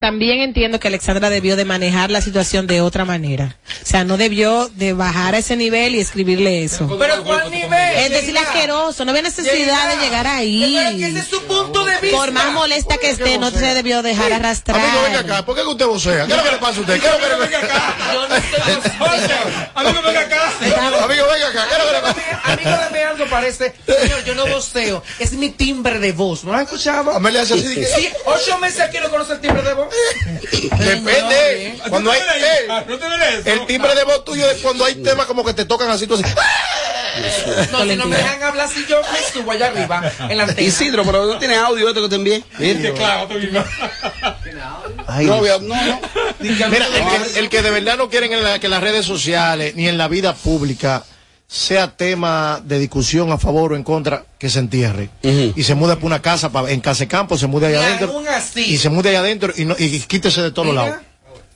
También entiendo que Alexandra debió de manejar la situación de otra manera. O sea, no debió de bajar a ese nivel y escribirle eso. Pero ¿cuál nivel? Es decir, asqueroso, no había necesidad de llegar ahí. Pero ese es su punto de vista. Por más molesta que esté, no se debió dejar arrastrar. Amigo, venga acá, ¿por qué que usted vocea? ¿Qué es lo que le pasa a usted? ¿Qué es lo que le pasa acá? Yo no estoy Amigo, venga acá. Amigo, venga acá, ¿qué es lo que le pasa? Amigo de algo parece, señor, yo no voceo, es mi timbre de voz, ¿no lo has escuchado? Amelia hace así Sí, ocho meses aquí no conoce el timbre de voz. Depende. Cuando hay Ah, el, ¿No te ves eso? el timbre de voz tuyo es cuando hay temas como que te tocan así, tú así. No, si no me dejan hablar, si yo me subo allá arriba en la antena. Isidro, pero no tiene audio esto que te envié. Claro, tú mismo. No, no, no. Mira, el que, el que de verdad no quieren en la- que las redes sociales ni en la vida pública sea tema de discusión a favor o en contra, que se entierre. Y se mude por una casa, pa- en casa de campo, se mude allá Y adentro. así. Y se mude allá adentro y, no, y quítese de todos lados.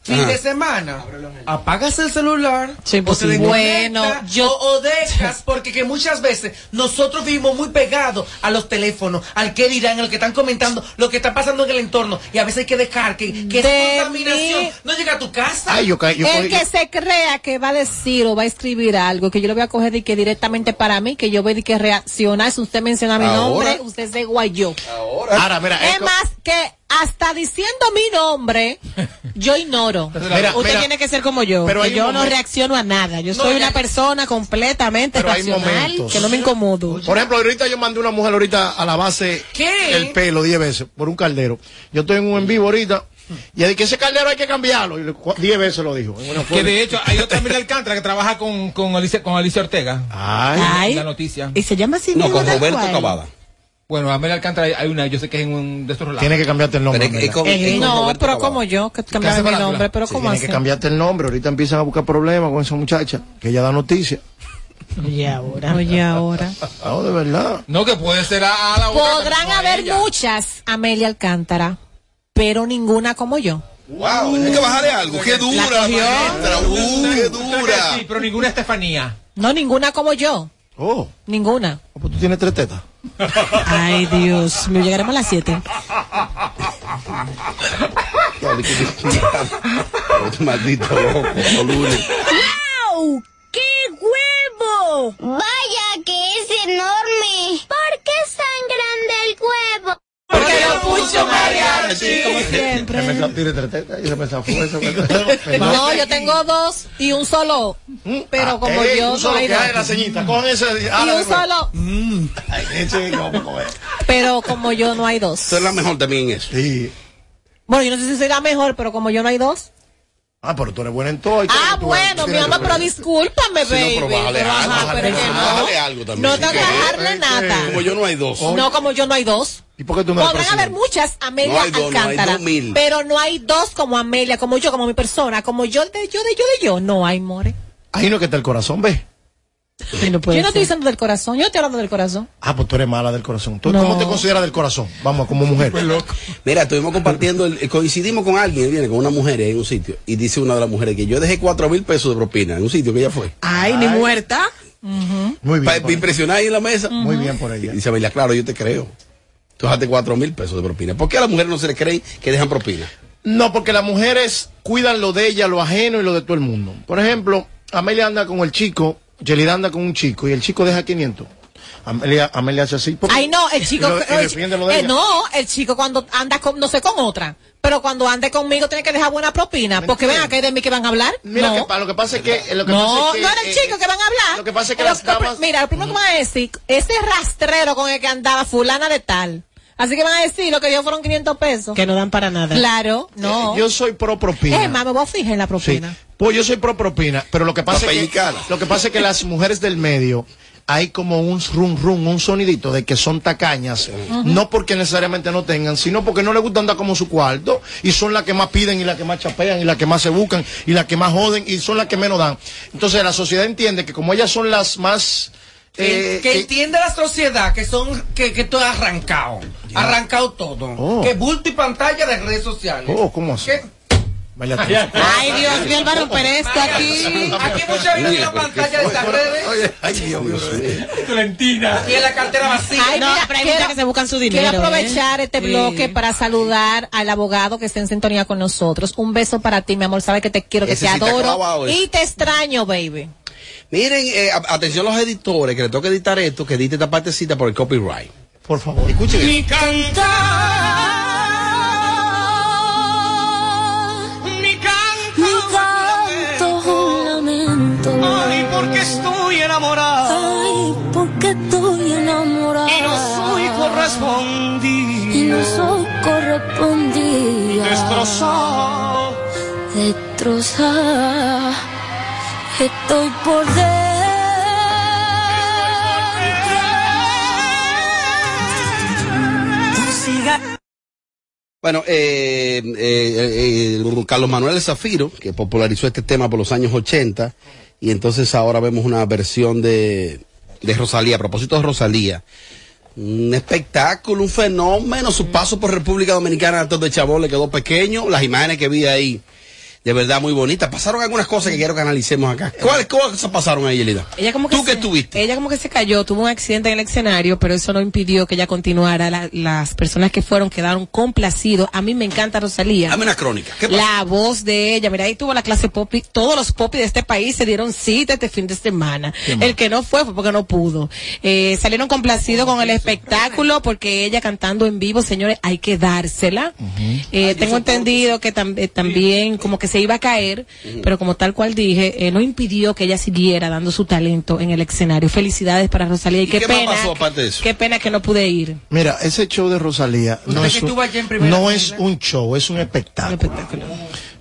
Fin de semana, apagas el celular, Sí, pues o te sí. desconectas, Bueno, yo- o, o dejas, porque que muchas veces nosotros vivimos muy pegados a los teléfonos, al que dirán, al que están comentando, lo que está pasando en el entorno, y a veces hay que dejar que, que De esa contaminación mí- no llegue a tu casa. Ay, yo caí, yo el que se crea que va a decir o va a escribir algo que yo lo voy a coger y que directamente para mí, que yo voy a que reaccionar, si usted menciona mi Ahora. nombre, usted se guayó. Ahora, mira, Es más, que hasta diciendo mi nombre, yo ignoro. Mira, Usted mira, tiene que ser como yo, pero que yo no reacciono a nada. Yo No, soy ya- una persona completamente Pero racional, momentos. que no me incomodo. Por ejemplo, ahorita yo mandé una mujer ahorita a la base ¿Qué? el pelo 10 veces por un caldero. Yo estoy en un en vivo ahorita y de que ese caldero hay que cambiarlo. Y 10 veces lo dijo. Que de hecho hay otra Emilia Alcántara que trabaja con, con, Alicia, con Alicia Ortega. Ay, Ay, La noticia. y se llama así No, con Roberto cual. Bueno, Amelia Alcántara hay- una, yo sé que es en un de estos relatos. tiene que cambiarte el nombre. Pero es- es Amelia. con- Eh, es con no, pero como yo, que cambiaba hace mi nombre, pero Sí, ¿cómo tiene que cambiarte el nombre. Ahorita empiezan a buscar problemas con esa muchacha que ella da noticias. Oye, ahora. Oye, ahora. No, de verdad. No, que puede ser a, a la otra, Podrán haber ella. muchas Amelia Alcántara, pero ninguna como yo. Wow, hay que bajarle algo. Qué dura, cogió. maestra. Uh, qué dura. Sí, pero ninguna Estefanía. No, ninguna como yo. Oh, Ninguna. pues tú tienes tres tetas. Ay, Dios mío, llegaremos a las 7. Maldito loco, lunes. ¡Wow! ¡Qué huevo! Vaya que es enorme. ¿Por qué es tan grande el huevo? Porque lo pucho María. Se Siempre. pensaba, tiene tres tetas y se fue eso. Pero- No, yo tengo dos y un solo. Pero como Ey, yo un solo soy que hay, la dos. ceñita, cojan ese. Y un solo. Ay, a comer. Pero como yo no hay dos. Tú eres la mejor también en eso. Sí. Bueno, yo no sé si soy la mejor, pero como yo no hay dos. Ah, pero tú eres buena en todo. Ah, tú- bueno, mi amor, pero discúlpame, Sí, no, baby. pero bájale Pero, algo, ajá, bájale pero algo, no. bájale algo también. No Sí, tengo que que- bajarle nada. Como yo no hay dos. No, como yo no hay dos. ¿Y por qué tú no Podrán haber muchas Amelia No hay dos, no hay Alcántara, dos mil. pero no hay dos como Amelia, como yo, como mi persona, como yo de yo de yo de yo. No hay, more. Ahí no es que está el corazón, ¿ves? yo no estoy diciendo del corazón, yo estoy hablando del corazón. Ah, pues tú eres mala del corazón. ¿Tú, No. ¿Cómo te consideras del corazón? Vamos, como mujer. Mira, estuvimos compartiendo, el- coincidimos con alguien, viene con una mujer en un sitio, y dice una de las mujeres que yo dejé cuatro mil pesos de propina en un sitio que ella fue. Ay, ni muerta. Muy bien. Para impresionar ahí en la mesa. Muy bien por ella. Y dice Amelia, claro, yo te creo. Tú dejaste cuatro mil pesos de propina. ¿Por qué a las mujeres no se les cree que dejan propina? No, porque las mujeres cuidan lo de ella, lo ajeno y lo de todo el mundo. Por ejemplo, Amelia anda con el chico, Yelida anda con un chico y el chico deja 500. Amelia, Amelia hace así. porque- Ay, no, el chico. Y, lo- y oye, defiende lo de eh, ella. no, el chico cuando anda con, no sé, con otra. Pero cuando ande conmigo tiene que dejar buena propina. Porque ven acá, ¿de mí que van a hablar? Mira, no. que pa- lo que pasa es que. eh, Lo que no, pasa es que, no era el eh, chico que van a hablar. Lo que pasa es que Lo- las damas. Mira, lo primero que van a decir, ese rastrero con el que andaba fulana de tal. Así que van a decir, lo que dio fueron 500 pesos. Que no dan para nada. Claro, no. Eh, Yo soy pro propina. es más, me voy a fijar en la Sí. propina. Pues yo soy pro propina, pero lo que pasa Pa' es que, lo que pasa es que las mujeres del medio hay como un rum rum, un sonidito de que son tacañas, no porque necesariamente no tengan, sino porque no les gusta andar como su cuarto y son las que más piden y las que más chapean y las que más se buscan y las que más joden y son las que menos dan. Entonces la sociedad entiende que como ellas son las más Que, eh, que eh, entiende la sociedad que son que, que todo arrancado arrancado todo Oh. que bulto y pantalla de redes sociales Oh, ¿cómo así? Que- tú. Ay, Dios mío, él va a romper esto aquí. Aquí mucha vida en la pantalla de estas redes ay, Dios mío. Valentina. y en la cartera vacía. Ay, no, hay gente que se buscan su dinero. Quiero aprovechar ¿eh? este Sí. bloque para saludar al abogado que está en sintonía con nosotros. Un beso para ti, mi amor. Sabes que te quiero, que Ese te sí adoro. Y te extraño, baby. Miren, eh, atención a los editores que le toca editar esto, que edite esta partecita por el copyright. Por favor. Escuchen. Mi cantar, mi canto, Mi canto un lamento. ay, porque estoy enamorado Ay, porque estoy enamorada. y no soy Y correspondido, no soy correspondida. destrozado. Destrozada. Estoy por dentro. Bueno, eh, eh, eh, Carlos Manuel Zafiro, que popularizó este tema por los años 80, y entonces ahora vemos una versión de, de Rosalía. A propósito de Rosalía, un espectáculo, un fenómeno, su paso por República Dominicana antes de Chabón le quedó pequeño, las imágenes que vi ahí, de verdad muy bonitas. Pasaron algunas cosas que quiero que analicemos acá. ¿Cuáles cosas pasaron ahí, Elida? Ella como que ¿Tú que se- estuviste? Ella como que se cayó, tuvo un accidente en el escenario, pero eso no impidió que ella continuara. La- las personas que fueron quedaron complacidos. A mí me encanta Rosalía. Dame una crónica. ¿Qué pasó? La voz de ella, mira, ahí tuvo la clase pop, todos los popis de este país se dieron cita este fin de semana. El que no fue fue porque no pudo. Eh, salieron complacidos con el espectáculo porque ella cantando en vivo, señores, hay que dársela. Eh, tengo entendido que tam- eh, también como que se iba a caer, pero como tal cual dije, eh, no impidió que ella siguiera dando su talento en el escenario. Felicidades para Rosalía y, ¿Y qué, qué más pena, pasó aparte de eso? qué pena que no pude ir. Mira, ese show de Rosalía no, es un, no es un show, es un Un espectáculo.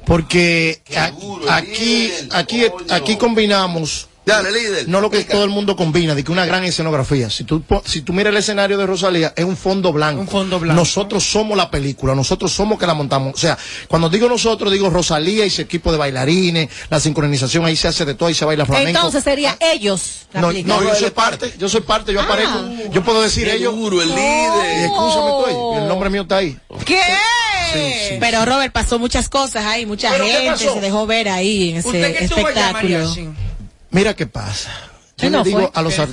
Porque a- aquí, aquí, aquí combinamos Dale, líder. no lo que todo el mundo combina, de que una gran escenografía. Si tú, po- si tú miras el escenario de Rosalía, es un fondo blanco. Un fondo blanco. Nosotros somos la película, nosotros somos que la montamos. O sea, cuando digo nosotros, digo Rosalía y su equipo de bailarines, la sincronización, ahí se hace de todo, ahí se baila flamenco. Entonces sería ellos. la no, no, yo soy parte. yo soy parte, yo aparezco. Yo puedo decir Qué ellos. duro, el Y líder. escúchame tú ahí, el nombre mío está ahí. ¿Qué? Sí, sí. Pero Robert pasó muchas cosas ahí, mucha ¿Pero qué gente se dejó ver ahí en ese Usted que estuvo allá, espectáculo. Mira qué pasa. Yo Él le no digo fue. a los yo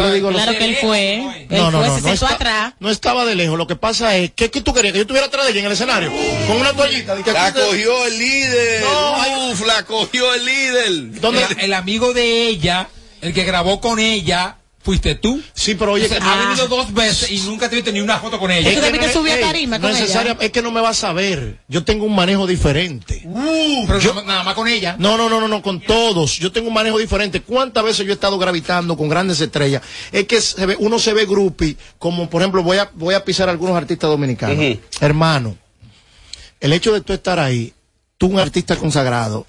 le digo a los Claro que él fue, él no, no, fue, no, se no, sentó está- atrás. no estaba de lejos. Lo que pasa es que, ¿qué tú querías? Que yo estuviera atrás de ella en el escenario con una toallita. de que La cogió el líder. No, Uf, la cogió el líder. ¿Dónde? El, el amigo de ella, el que grabó con ella, fuiste tú. Sí, pero oye, O sea, que- ha venido dos veces y nunca te viste ni una foto con ella. ¿Tú que no es- subir a tarima no con es ella? necesaria- Es que no me vas a ver. Yo tengo un manejo diferente. Pero Yo- no- nada más con ella. No, no, no, no, no, con todos. Yo tengo un manejo diferente. ¿Cuántas veces yo he estado gravitando con grandes estrellas? Es que se ve- uno se ve grupi, como por ejemplo, voy a, voy a pisar a algunos artistas dominicanos. Hermano, el hecho de tú estar ahí, tú un artista consagrado,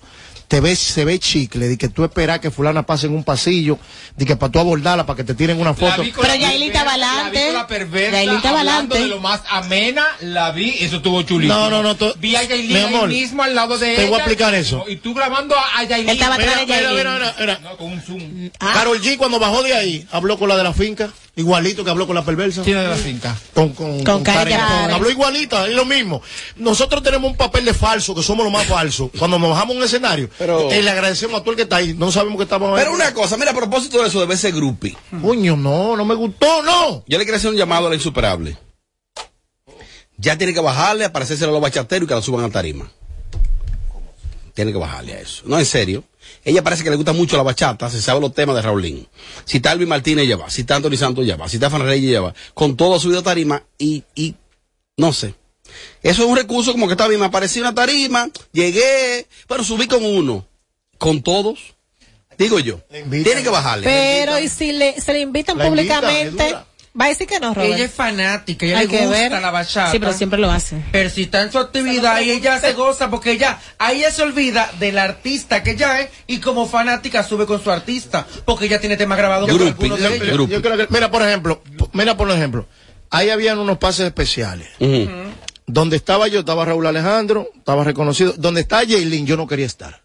te ves, se ve chicle, de que tú esperas que fulana pase en un pasillo, de que para tú abordarla, para que te tiren una La foto. vi con Pero perversa, adelante. La vi con la perversa, hablando adelante. de lo más amena, la vi, eso estuvo chulísimo. No, no, no, tú- Vi a Yailin mi ahí mismo al lado de te ella. voy a explicar eso. Y tú grabando a, a Yailin. Él estaba atrás de mira, Yailin. mira, mira, mira. No, con un zoom. Ah. Carol G cuando bajó de ahí, habló con la de la finca, igualito que habló con la perversa. Tiene de la finca. Con, con, Con Karen Karen. Karen. Habló igualita, es lo mismo. Nosotros tenemos un papel de falso, que somos los más falsos. Cuando nos bajamos a un escenario, Pero- eh, le agradecemos a todo el que está ahí. No sabemos que estamos ahí. Pero una cosa, mira, a propósito de eso, de verse grupi. Coño, no, no me gustó, no. Yo le quiero hacer un llamado a la insuperable. Ya tiene que bajarle, aparecerse a los bachateros y que la suban a tarima. Tiene que bajarle a eso. No, en serio. Ella parece que le gusta mucho la bachata, se sabe los temas de Raulín. Si está Alvin Martínez, ella va. Si está Anthony Santos, ella va. Si está Fan Reyes, ella va. Con todo subido a tarima y, y, no sé. Eso es un recurso como que está bien. Me apareció una tarima, llegué, pero subí con uno. Con todos. Digo yo. Tiene que bajarle. Pero y si le, se le invitan públicamente. Va a decir que no, Robert. Ella es fanática, ella Hay le que gusta ver. la bachata. Sí, pero siempre lo hace. Pero si está en su actividad y ella se goza porque ella, ahí ella se olvida del artista que ella es y como fanática sube con su artista porque ella tiene temas grabados con Grupi, algunos de yo- ellos. Yo- yo creo que- mira, por ejemplo, mira, por ejemplo, ahí habían unos pases especiales. Donde estaba yo, estaba Raúl Alejandro, estaba reconocido. Donde está Jaylin, yo no quería estar.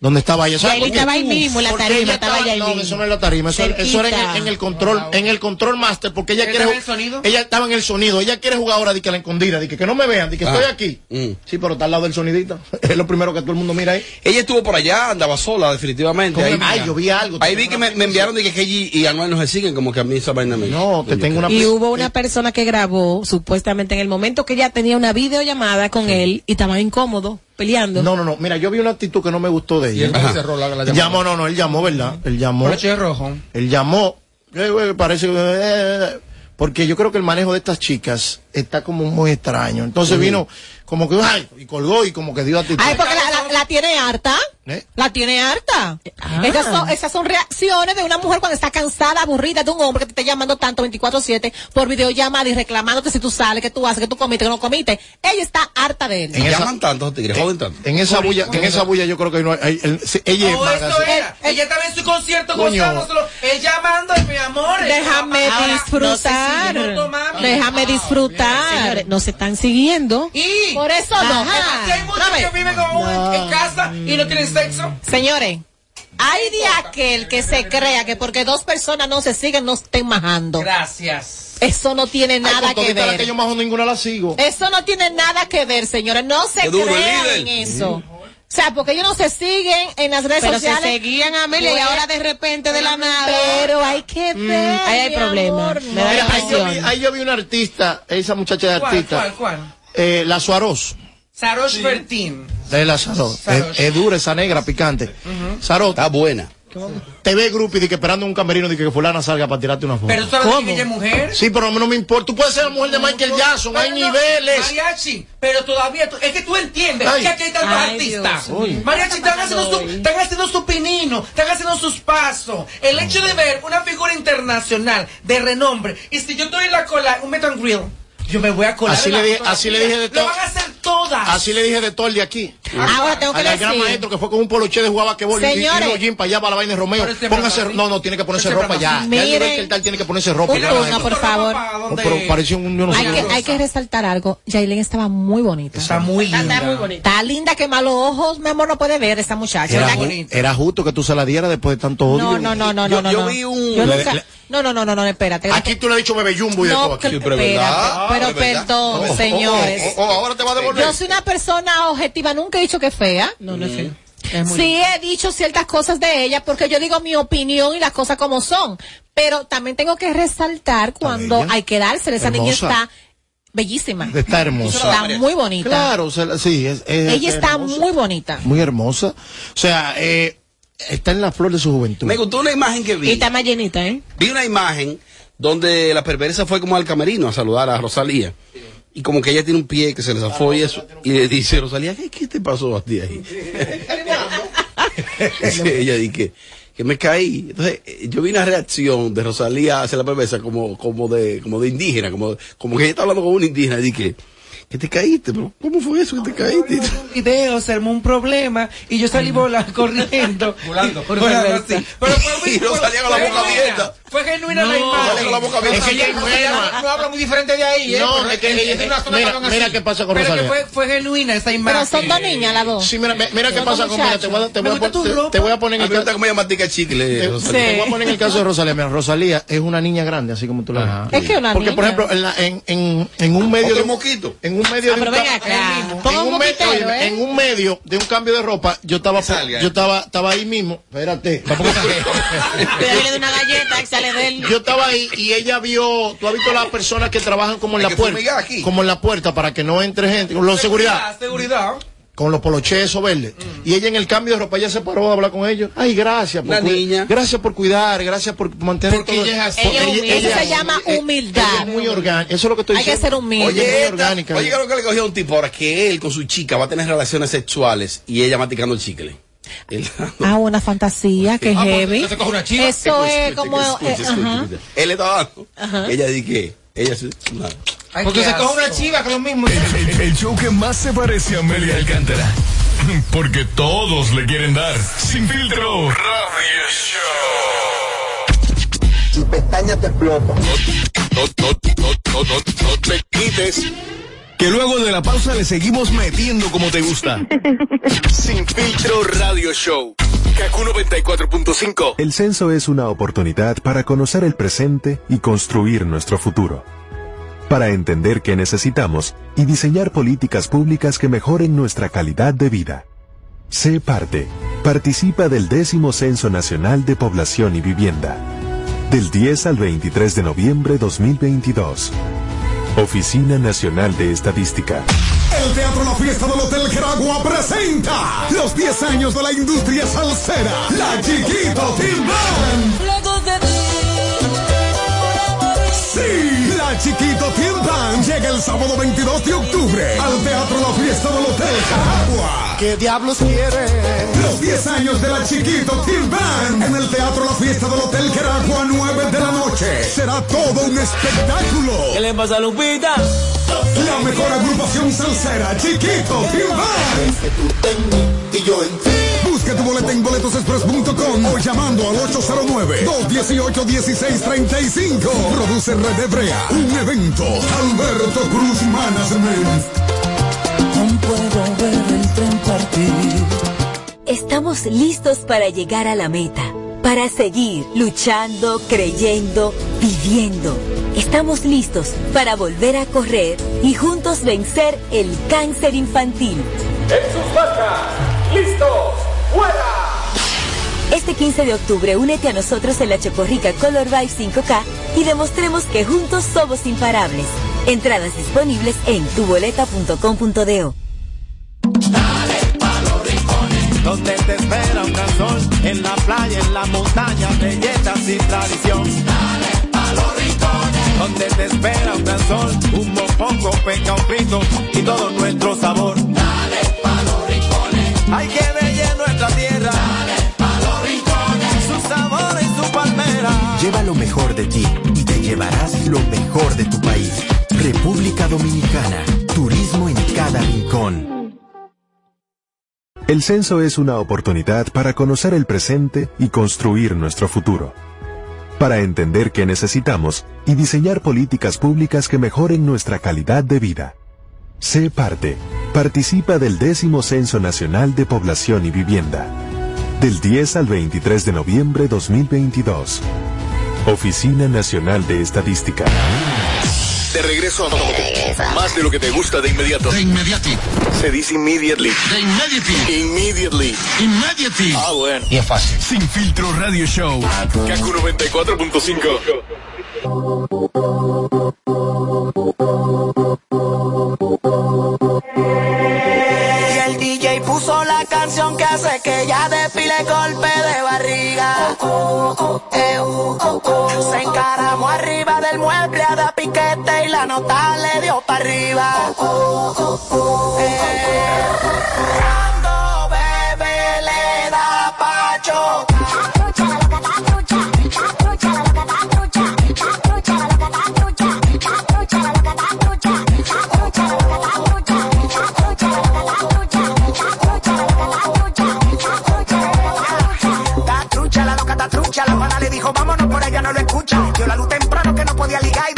Donde estaba ella. ¿Sabes por qué? estaba ahí mismo, la tarima, estaba ella ahí No, mismo. eso no es la tarima, eso, eso era en, el- en el control, en el control master, porque ella ¿Ella quiere. estaba en el sonido? Ella estaba en el sonido, ella quiere jugar ahora de que la escondida, de que, que no me vean, de que Ah. estoy aquí. Mm. Sí, pero está al lado del sonidito. Es lo primero que todo el mundo mira ahí. Ella estuvo por allá, andaba sola, definitivamente. Ahí, Ay, yo vi algo. ahí vi que me, me enviaron de que Kelly y Anuel no se siguen, como que a mí esa vaina me. No, te tengo una Y hubo una persona que grabó, supuestamente en el momento que ella tenía una videollamada con él y estaba incómodo, peleando. No, no, no. Mira, yo vi una actitud que no me gustó de Y él ella. no cerró la, la Él llamó, no, no, él llamó, ¿verdad? Él llamó. Broche rojo. Él llamó. eh, eh, parece que. eh, porque yo creo que el manejo de estas chicas está como muy extraño. Entonces vino como que, ay, y colgó y como que dio actitud. Ay, porque la, la- la tiene harta. ¿Eh? La tiene harta. Ah. Esas, son, esas son reacciones de una mujer cuando está cansada, aburrida de un hombre que te esté llamando tanto 24-7 por videollamada y reclamándote si tú sales, que tú haces, que tú comiste, que no comiste. Ella está harta de él. En esa- Llaman tanto, tigres, joden tanto. En esa bulla, en esa bulla yo creo que no hay, hay- el- se- ella es Oh, sí. era. Ella estaba en su concierto Coño. gozándoselo. Él llamando, mi amor. Déjame Ahora, disfrutar. no no. Déjame disfrutar. Señores, no se están siguiendo. Y Por eso no. Ajá. Hay muchos No, que viven con uno en, en casa y no tienen sexo. Señores, hay de aquel que se crea que porque dos personas no se siguen no estén majando. Gracias. Eso no tiene Ay, nada con que ver. que yo más ninguna la sigo. Eso no tiene nada que ver, señores. No se Qué crean en eso. O sea, porque ellos no se siguen en las redes Pero se sociales. seguían a Amelia y ahora de repente de la nada. Pero hay que ver. ahí hay mi problema. amor, Me da no. Mira, ahí, yo vi, ahí yo vi una artista, esa muchacha de ¿Cuál, artista, cuál, cuál? eh, la Suaroz. Sarosh Bertin. De la. Es, dura esa negra picante. Sarot, Está buena. te ve grupo y de que esperando un camerino de que fulana salga para tirarte una foto. Pero tú sabes que ella es mujer. Sí, pero a mí no me importa. Tú puedes ser la mujer de Michael Jackson, hay no, niveles. Mariachi, pero todavía, tú- es que tú entiendes Ay. que aquí hay tantos Ay, artistas. Mariachi, están haciendo, su, están haciendo su pinino, están haciendo sus pasos. El hecho de ver una figura internacional de renombre, y si yo estoy en la cola, un meet and grill, yo me voy a colar. Así le dije- así le dije de Lo todo. van a hacer todas. Así le dije de todo el de aquí. Ahora tengo que al gran decir. maestro que fue con un poloche de jugaba que y, y unos jeans para allá para la vaina de Romeo. Este Póngase, no, no, tiene que ponerse este ropa ya. Brasil- Ya el Miren. que tal tiene que ponerse ropa. Un turno, por favor. No, pero parecía un yo no sé Hay qué. que, hay que resaltar algo. Jailen estaba muy bonita. Está muy linda. Está muy bonita. Está linda que malos ojos, mi amor, no puede ver esa muchacha. Era, ¿verdad que- ju- era justo que tú se la dieras después de tanto odio. No, no, no, no, Yo- no, no. yo vi un- No, no, no, no, no, espérate. Aquí tú le has dicho bebé jumbo y de todo no, aquí. que- Sí, pero verdad, pero perdón, Oh, señores. oh, oh, oh, ahora te va a devolver. Yo soy una persona objetiva, nunca he dicho que es fea. No, no es feo. Sí he dicho ciertas cosas de ella porque yo digo mi opinión y las cosas como son. Pero también tengo que resaltar cuando hay que dársela. Esa niña Hermosa. está bellísima. Está hermosa. Está muy bonita. Claro, o sea, sí. Es, es- Ella es está hermosa. muy bonita. Muy hermosa. O sea, eh, está en la flor de su juventud. Me gustó una imagen que Y vi. está más llenita, ¿eh? Vi una imagen donde la perversa fue como al camerino a saludar a Rosalía. Y como que ella tiene un pie que se le zafó y eso. Y le dice, Rosalía, ¿qué, qué te pasó a ti ahí? Ella dice que, que me caí. Entonces, eh, yo vi una reacción de Rosalía hacia la perversa como, como de, como de indígena, como, como que ella está hablando con un indígena y dije, que te caíste, pero ¿cómo fue eso que te caíste? video, se armó un problema y yo salí volando, corriendo. Volando. Por volando, sí. Pero fue no fue genuina. la imagen. la boca. Es que ella es ingenua. No habla muy diferente de ahí, ¿eh? No, es que ella- es una zona mira, mira qué pasa con Pero que Rosalía. fue, fue genuina esa imagen. Pero son dos niñas las dos. Sí, mira, mira qué pasa con mira, te voy a, te voy a te- te voy a poner en el caso. chicle, Te, Rosalía. te voy a poner en el caso de Rosalía. Mira, Rosalía es una niña grande, así como tú la ves. Es que una Porque, por ejemplo, en, la- en, en, en un medio de un, moquito. en un medio Ah, de pero acá. en un medio de un cambio de ropa, yo estaba yo estaba estaba ahí mismo, espérate. De una galleta que sale de él. Yo estaba ahí y ella vio, tú has visto las personas que trabajan como en Hay la que puerta, aquí. como en la puerta para que no entre gente, con los seguridad, Seguridad. con los poloches esos verdes. Y ella en el cambio de ropa ella se paró a hablar con ellos. Ay, gracias por niña. gracias por cuidar, gracias por mantener Porque todo. ella es así. Eso se llama humildad. ella es muy orgánica. Eso es lo que estoy Hay que diciendo. ser humilde. Oye, muy Oye, esta- orgánica. oye, creo que le cogió a un tipo ahora que él con su chica va a tener relaciones sexuales y ella masticando el chicle. Ah, una fantasía que Ah, heavy. entonces coge una chiva. Eso es como. escuche, eh, escuche, ajá. Él le estaba dando. Ella dice que ella se- Ay, Porque se coge una chiva que es lo mismo. El, el- el show que más se parece a Amelia Alcántara. Porque todos le quieren dar. Sin filtro. Radio Show. Sin pestañas te exploto. No, no, no, no, no, no te quites. Que luego de la pausa le seguimos metiendo como te gusta. Sin filtro radio show. Kaku 94.5. El censo es una oportunidad para conocer el presente y construir nuestro futuro. Para entender qué necesitamos y diseñar políticas públicas que mejoren nuestra calidad de vida. Sé parte. Participa del décimo Censo Nacional de Población y Vivienda. Del 10 al 23 de noviembre 2022. Oficina Nacional de Estadística. El Teatro La Fiesta del Hotel Geragua presenta los 10 años de la industria salsera. La Chiquito Band. Sí, Chiquito Team Band llega el sábado 22 de octubre al Teatro La Fiesta del Hotel Geragua. ¿Qué diablos quiere? Los 10 años de la Chiquito Team Band en el Teatro La Fiesta del Hotel Geragua 9 de la noche. Será todo un espectáculo. ¿Qué le pasa a Lupita? La mejor agrupación salsera, Chiquito Team Band. Y yo en ti. Busca tu boleta en boletosexpress.com o llamando al 809-218-1635. Produce Red Hebrea. Un evento. Alberto Cruz Management. No puedo ver el tren partir. Estamos listos para llegar a la meta, para seguir luchando, creyendo, viviendo. Estamos listos para volver a correr y juntos vencer el cáncer infantil. En sus marcas. ¡Listos! ¡Fuera! Este 15 de octubre únete a nosotros en la Chocorrica Color Vibe 5K y demostremos que juntos somos imparables. Entradas disponibles en tuboleta.com.do. Donde te espera un gran sol, en la playa, en la montaña, belletas y tradición. Dale pa' los rincones. Donde te espera un gran sol, un mopongo, peca, un frito y todo nuestro sabor. Dale pa' los rincones. Hay que Lleva lo mejor de ti y te llevarás lo mejor de tu país. República Dominicana. Turismo en cada rincón. El censo es una oportunidad para conocer el presente y construir nuestro futuro. Para entender qué necesitamos y diseñar políticas públicas que mejoren nuestra calidad de vida. Sé parte. Participa del décimo Censo Nacional de Población y Vivienda. Del 10 al 23 de noviembre 2022. Oficina Nacional de Estadística. De regreso a más de lo que te gusta de inmediato. De inmediati. Se dice immediately. De inmediati. Immediately. Immediati. Ah, bueno. Y es fácil. Sin filtro radio show. Kaku 94.5. que ella despile golpe de barriga. Se encaramó arriba del mueble a dar piquete y la nota le dio para arriba. Eh, trucha. La pana le dijo, vámonos por ella, no lo escucha. Dio la luz temprano que no podía ligar y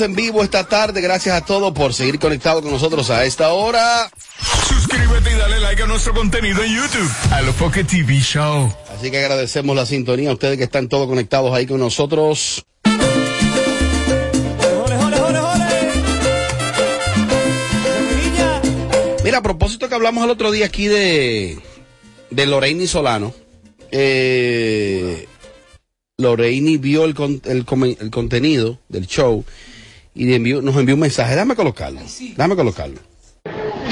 En vivo esta tarde. Gracias a todos por seguir conectados con nosotros a esta hora. Suscríbete y dale like a nuestro contenido en YouTube. A lo Pocket TV Show. Así que agradecemos la sintonía a ustedes que están todos conectados ahí con nosotros. Mira, a propósito que hablamos el otro día aquí de, de Lorraine Solano, eh, Lorraine vio el, con- el el contenido del show y envió- nos envió un mensaje. Déjame colocarlo. Déjame colocarlo.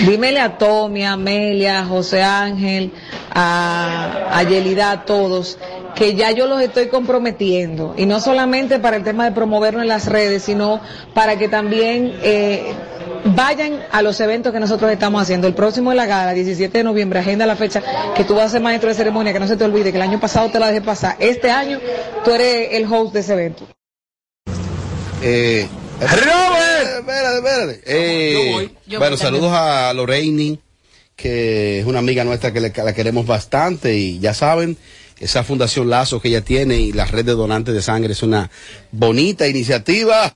Dímele a Tommy, a Amelia, a José Ángel, a, a Yelida, a todos, que ya yo los estoy comprometiendo. Y no solamente para el tema de promoverlo en las redes, sino para que también eh, vayan a los eventos que nosotros estamos haciendo. El próximo de la gala, 17 de noviembre, agenda la fecha que tú vas a ser maestro de ceremonia, que no se te olvide que el año pasado te la dejé pasar. Este año tú eres el host de ese evento. Eh, Robert, espérate, espérate. Eh, Yo voy. Yo bueno, saludos a Lorraine, que es una amiga nuestra que le- que la queremos bastante y ya saben, esa fundación Lazo que ella tiene y la red de donantes de sangre es una bonita iniciativa.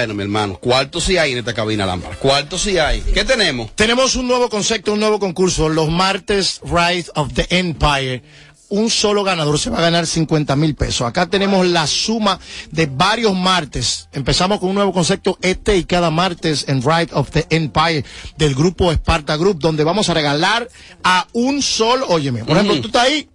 Bueno, mi hermano, ¿cuántos sí hay en esta cabina lámpara? ¿Cuántos sí hay? ¿Qué tenemos? Tenemos un nuevo concepto, un nuevo concurso, los martes Rise of the Empire. Un solo ganador se va a ganar 50 mil pesos. Acá tenemos la suma de varios martes. Empezamos con un nuevo concepto este y cada martes en Rise of the Empire del grupo Sparta Group, donde vamos a regalar a un solo, óyeme, por ejemplo, Ujú. tú estás ahí,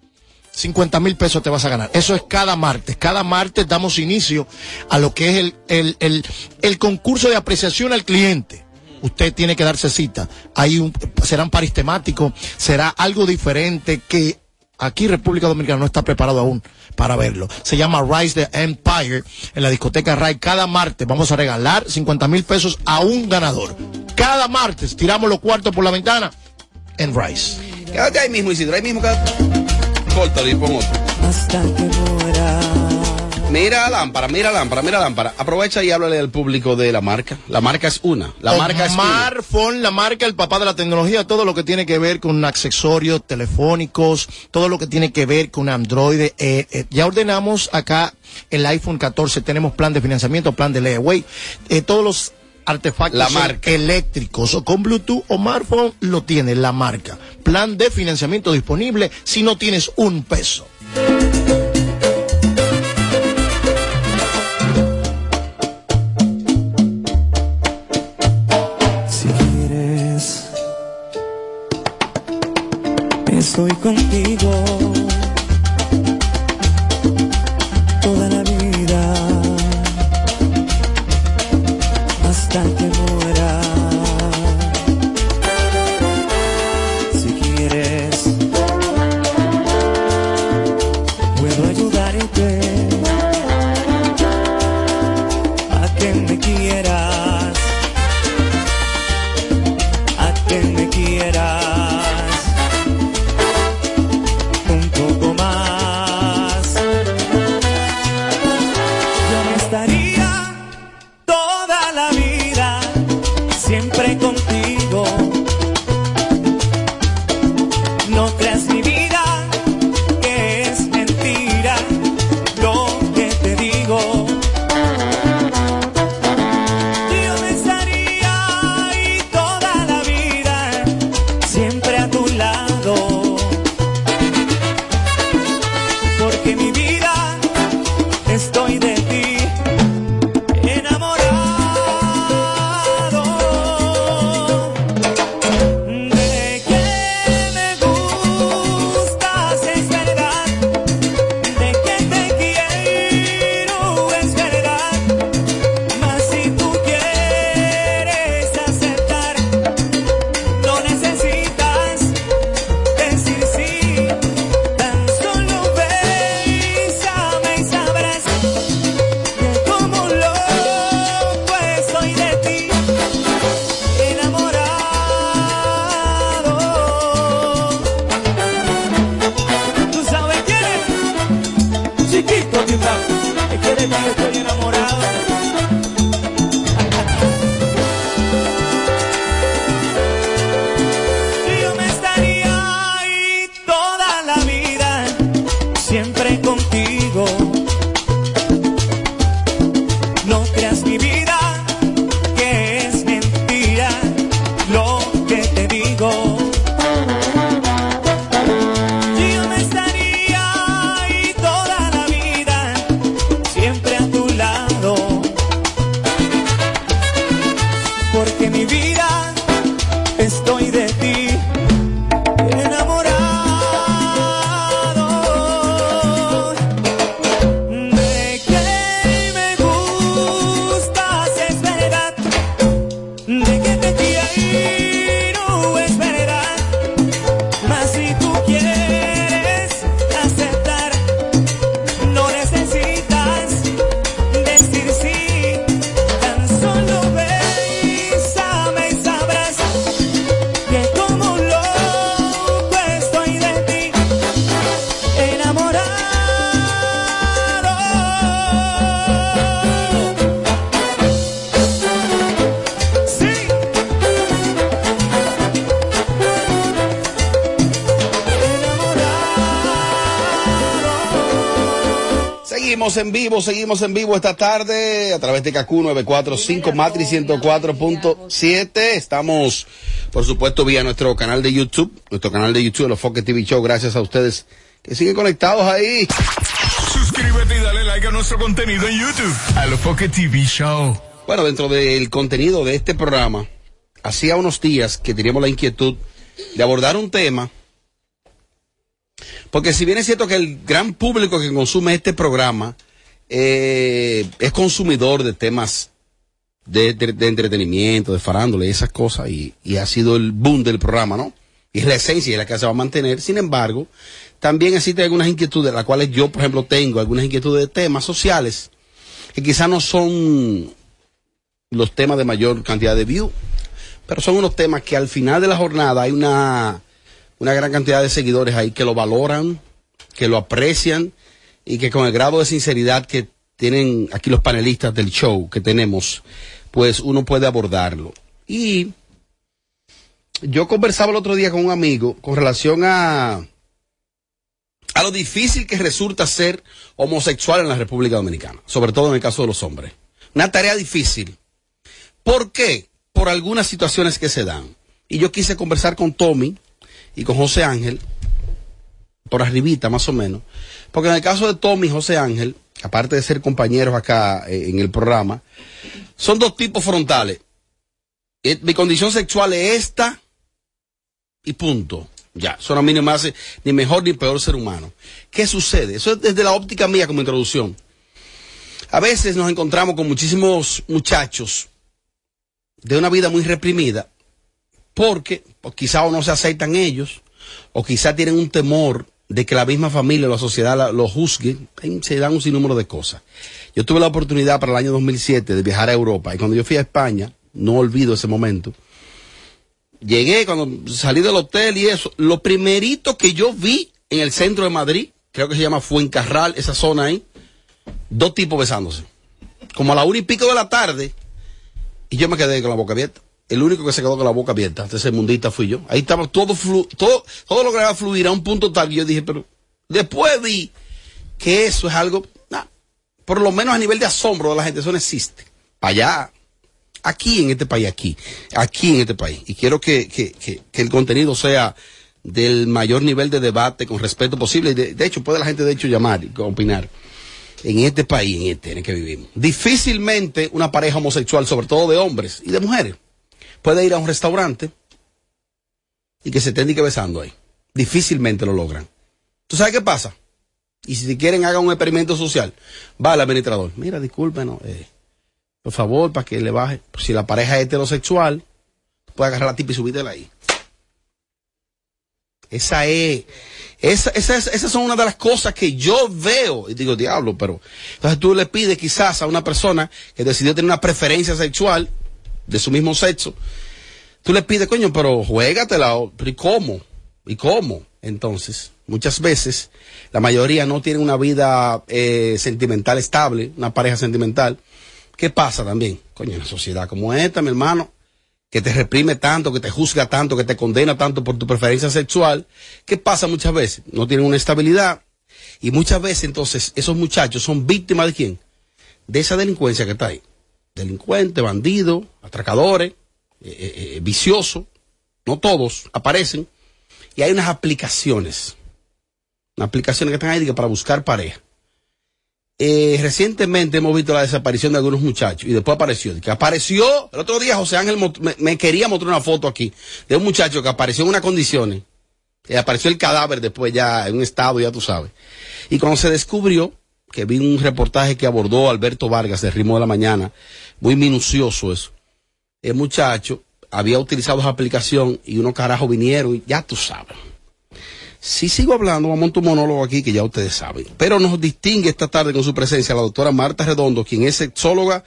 50 mil pesos te vas a ganar. Eso es cada martes. Cada martes damos inicio a lo que es el, el, el, el concurso de apreciación al cliente. Usted tiene que darse cita. Hay un, serán paris temáticos, será algo diferente que aquí República Dominicana no está preparado aún para verlo. Se llama Rise the Empire en la discoteca Ray. Cada martes vamos a regalar 50 mil pesos a un ganador. Cada martes tiramos los cuartos por la ventana en Rise. Quédate ahí mismo, Isidro, ahí mismo. Córtalo y pon otro. hasta que muera. Mira la lámpara, mira la lámpara, mira la lámpara. Aprovecha y háblale al público de la marca. La marca es una. La marca es una. Omar Fon, la marca, el papá de la tecnología, todo lo que tiene que ver con accesorios telefónicos, todo lo que tiene que ver con Android. eh, eh, ya ordenamos acá el iPhone 14, tenemos plan de financiamiento, plan de layaway, eh, todos los artefactos La marca. eléctricos o con Bluetooth, Omar Fon lo tiene, la marca. Plan de financiamiento disponible si no tienes un peso. Si quieres, estoy contigo vivo, seguimos en vivo esta tarde a través de KQ 945 Matri 104.7. Estamos, por supuesto, vía nuestro canal de YouTube, nuestro canal de YouTube, los Foque TV Show. Gracias a ustedes que siguen conectados ahí. Suscríbete y dale like a nuestro contenido en YouTube. A lo Foque TV Show. Bueno, dentro del contenido de este programa, hacía unos días que teníamos la inquietud de abordar un tema, porque si bien es cierto que el gran público que consume este programa eh, es consumidor de temas de, de- de entretenimiento, de farándula y esas cosas, y, ha sido el boom del programa, ¿no? Y es la esencia es la que se va a mantener. Sin embargo, también existen algunas inquietudes, las cuales yo, por ejemplo, tengo algunas inquietudes de temas sociales que quizás no son los temas de mayor cantidad de views, pero son unos temas que al final de la jornada hay una, una gran cantidad de seguidores ahí que lo valoran, que lo aprecian y que con el grado de sinceridad que tienen aquí los panelistas del show que tenemos, pues uno puede abordarlo. Y yo conversaba el otro día con un amigo con relación a, a lo difícil que resulta ser homosexual en la República Dominicana, sobre todo en el caso de los hombres. Una tarea difícil. ¿Por qué? Por algunas situaciones que se dan. Y yo quise conversar con Tommy y con José Ángel, por arribita más o menos, porque en el caso de Tommy y José Ángel, aparte de ser compañeros acá eh, en el programa, son dos tipos frontales. Eh, Mi condición sexual es esta y punto. Ya, eso a mí no me hace ni mejor ni peor ser humano. ¿Qué sucede? Eso es desde la óptica mía como introducción. A veces nos encontramos con muchísimos muchachos de una vida muy reprimida porque pues, quizá o no se aceptan ellos o quizá tienen un temor de que la misma familia o la sociedad la- los juzgue, se dan un sinnúmero de cosas. Yo tuve la oportunidad para el año 2007 de viajar a Europa y cuando yo fui a España, no olvido ese momento, llegué cuando salí del hotel y eso, lo primerito que yo vi en el centro de Madrid, creo que se llama Fuencarral, esa zona ahí, dos tipos besándose. Como a la una y pico de la tarde, y yo me quedé con la boca abierta. El único que se quedó con la boca abierta, ese mundista fui yo. Ahí estaba todo, flu, todo, todo lograba fluir a un punto tal que yo dije, pero después vi que eso es algo, por lo menos a nivel de asombro de la gente, eso no existe. Allá, aquí en este país, aquí, aquí en este país. Y quiero que, que, que, que el contenido sea del mayor nivel de debate con respeto posible. Y De, de hecho, puede la gente de hecho llamar y opinar. En este país, en este en el que vivimos. Difícilmente una pareja homosexual, sobre todo de hombres y de mujeres, puede ir a un restaurante y que se estén que besando ahí. Difícilmente lo logran. ¿Tú sabes qué pasa? Y si quieren hagan un experimento social, va al administrador. Mira, discúlpenos, eh, por favor, para que le baje. Si la pareja es heterosexual, puede agarrar la tipa y subirla ahí. Esa es, esa, esa es- esas son una de las cosas que yo veo. Y digo, diablo, pero. Entonces tú le pides quizás a una persona que decidió tener una preferencia sexual de su mismo sexo. Tú le pides, coño, pero juégatela. o- ¿Pero y cómo? ¿Y cómo? Entonces, muchas veces, la mayoría no tiene una vida eh, sentimental estable, una pareja sentimental. ¿Qué pasa también? Coño, en una sociedad como esta, mi hermano, que te reprime tanto, que te juzga tanto, que te condena tanto por tu preferencia sexual, ¿qué pasa muchas veces? No tienen una estabilidad y muchas veces entonces esos muchachos son víctimas de quién? De esa delincuencia que está ahí. Delincuentes, bandidos, atracadores, eh, eh, eh, viciosos, no todos aparecen y hay unas aplicaciones, unas aplicaciones que están ahí para buscar pareja. Eh, recientemente hemos visto la desaparición de algunos muchachos y después apareció. Que apareció, el otro día José Ángel me, quería mostrar una foto aquí de un muchacho que apareció en unas condiciones. Apareció el cadáver después ya en un estado, ya tú sabes. Y cuando se descubrió, que vi un reportaje que abordó Alberto Vargas de Ritmo de la Mañana, muy minucioso eso. El muchacho había utilizado esa aplicación y unos carajos vinieron y ya tú sabes. Si sigo hablando, vamos a un monólogo aquí que ya ustedes saben. Pero nos distingue esta tarde con su presencia la doctora Marta Redondo, quien es sexóloga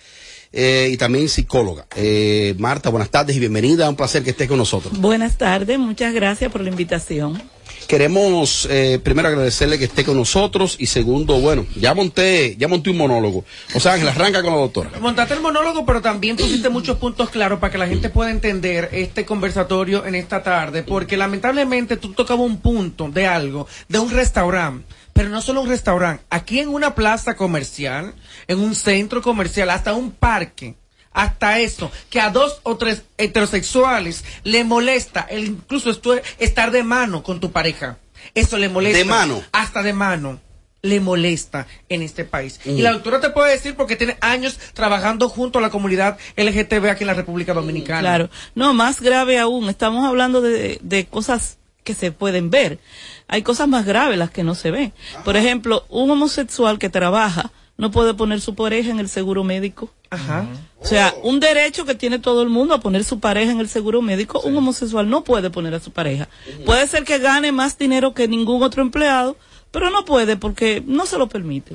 eh, y también psicóloga. Eh, Marta, buenas tardes y bienvenida. Un placer que estés con nosotros. Buenas tardes, muchas gracias por la invitación. Queremos eh, primero agradecerle que esté con nosotros y segundo, bueno, ya monté, ya monté un monólogo. O sea, Ángel, arranca con la doctora. Montaste el monólogo, pero también pusiste muchos puntos claros para que la gente pueda entender este conversatorio en esta tarde, porque lamentablemente tú tocabas un punto de algo, de un restaurante. Pero no solo un restaurante, aquí en una plaza comercial, en un centro comercial, hasta un parque, hasta eso, que a dos o tres heterosexuales le molesta el incluso estu- estar de mano con tu pareja. Eso le molesta. ¿De mano? Hasta de mano. Le molesta en este país. Mm. Y la doctora te puede decir porque tiene años trabajando junto a la comunidad LGTB aquí en la República Dominicana. Claro. No, más grave aún, estamos hablando de, de cosas que se pueden ver. Hay cosas más graves las que no se ven. Por ejemplo, un homosexual que trabaja no puede poner su pareja en el seguro médico. Ajá. O sea, un derecho que tiene todo el mundo a poner su pareja en el seguro médico, un homosexual no puede poner a su pareja. Puede ser que gane más dinero que ningún otro empleado, pero no puede porque no se lo permite.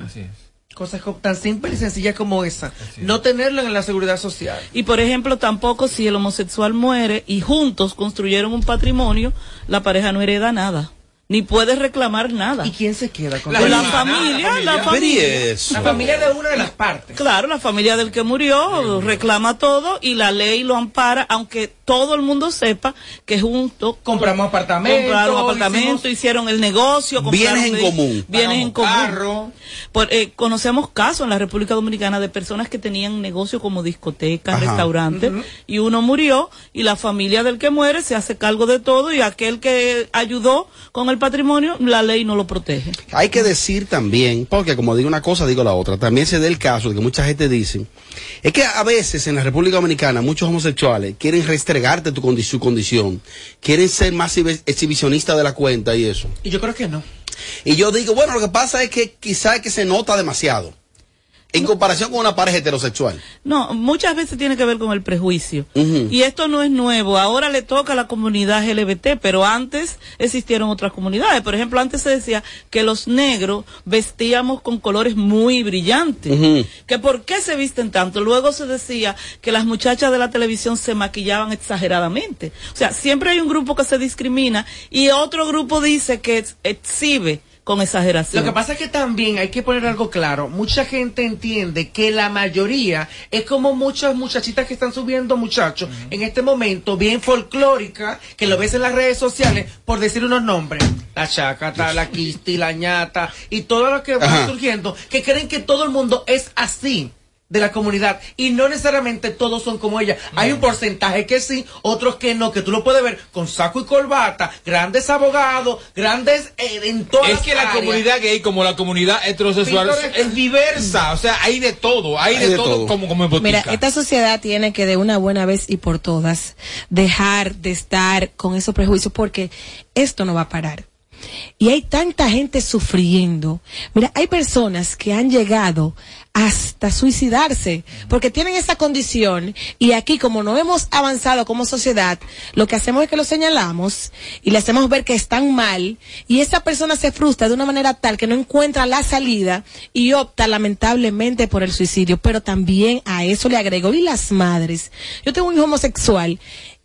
Cosas co- tan simples y sencillas como esa. No tenerlo en la seguridad social. Y por ejemplo, tampoco si el homosexual muere y juntos construyeron un patrimonio, la pareja no hereda nada. Ni puede reclamar nada. ¿Y quién se queda con la, la familia? familia? La familia. ¿y eso? La familia de una de las partes. Claro, la familia del que murió reclama todo y la ley lo ampara, aunque todo el mundo sepa que juntos compramos apartamentos, compraron apartamentos, hicieron el negocio, compraron Bienes en común. bienes en común. Pagamos carro. Por, eh, conocemos casos en la República Dominicana de personas que tenían negocios como discotecas, Ajá. restaurantes, y uno murió y la familia del que muere se hace cargo de todo y aquel que ayudó con el patrimonio, la ley no lo protege. Hay que decir también, porque como digo una cosa, digo la otra, también se da el caso de que mucha gente dice, es que a veces en la República Dominicana muchos homosexuales quieren restregarte tu condi- su condición, quieren ser más exhi- exhibicionistas de la cuenta y eso. Y yo creo que no. Y yo digo, bueno, lo que pasa es que quizá es que se nota demasiado en comparación con una pareja heterosexual. No, muchas veces tiene que ver con el prejuicio. Y esto no es nuevo. Ahora le toca a la comunidad LGBT, pero antes existieron otras comunidades. Por ejemplo, antes se decía que los negros vestíamos con colores muy brillantes. Que por qué se visten tanto. Luego se decía que las muchachas de la televisión se maquillaban exageradamente. O sea, siempre hay un grupo que se discrimina y otro grupo dice que ex- exhibe con exageración. Lo que pasa es que también hay que poner algo claro. Mucha gente entiende que la mayoría es como muchas muchachitas que están subiendo muchachos en este momento, bien folclórica, que lo ves en las redes sociales, por decir unos nombres. La chacata, la quisti, la ñata y todo lo que va surgiendo, que creen que todo el mundo es así de la comunidad y no necesariamente todos son como ella. Hay un porcentaje que sí, otros que no, que tú lo puedes ver con saco y corbata, grandes abogados, grandes eh, en todas Es que la áreas. comunidad gay como la comunidad heterosexual Pintores- es diversa, o sea, hay de todo, hay, de, todo, como como en. Mira, esta sociedad tiene que de una buena vez y por todas dejar de estar con esos prejuicios porque esto no va a parar. Y hay tanta gente sufriendo. Mira, hay personas que han llegado hasta suicidarse porque tienen esa condición y aquí como no hemos avanzado como sociedad, lo que hacemos es que lo señalamos y le hacemos ver que están mal y esa persona se frustra de una manera tal que no encuentra la salida y opta lamentablemente por el suicidio. Pero también a eso le agrego, y las madres. Yo tengo un hijo homosexual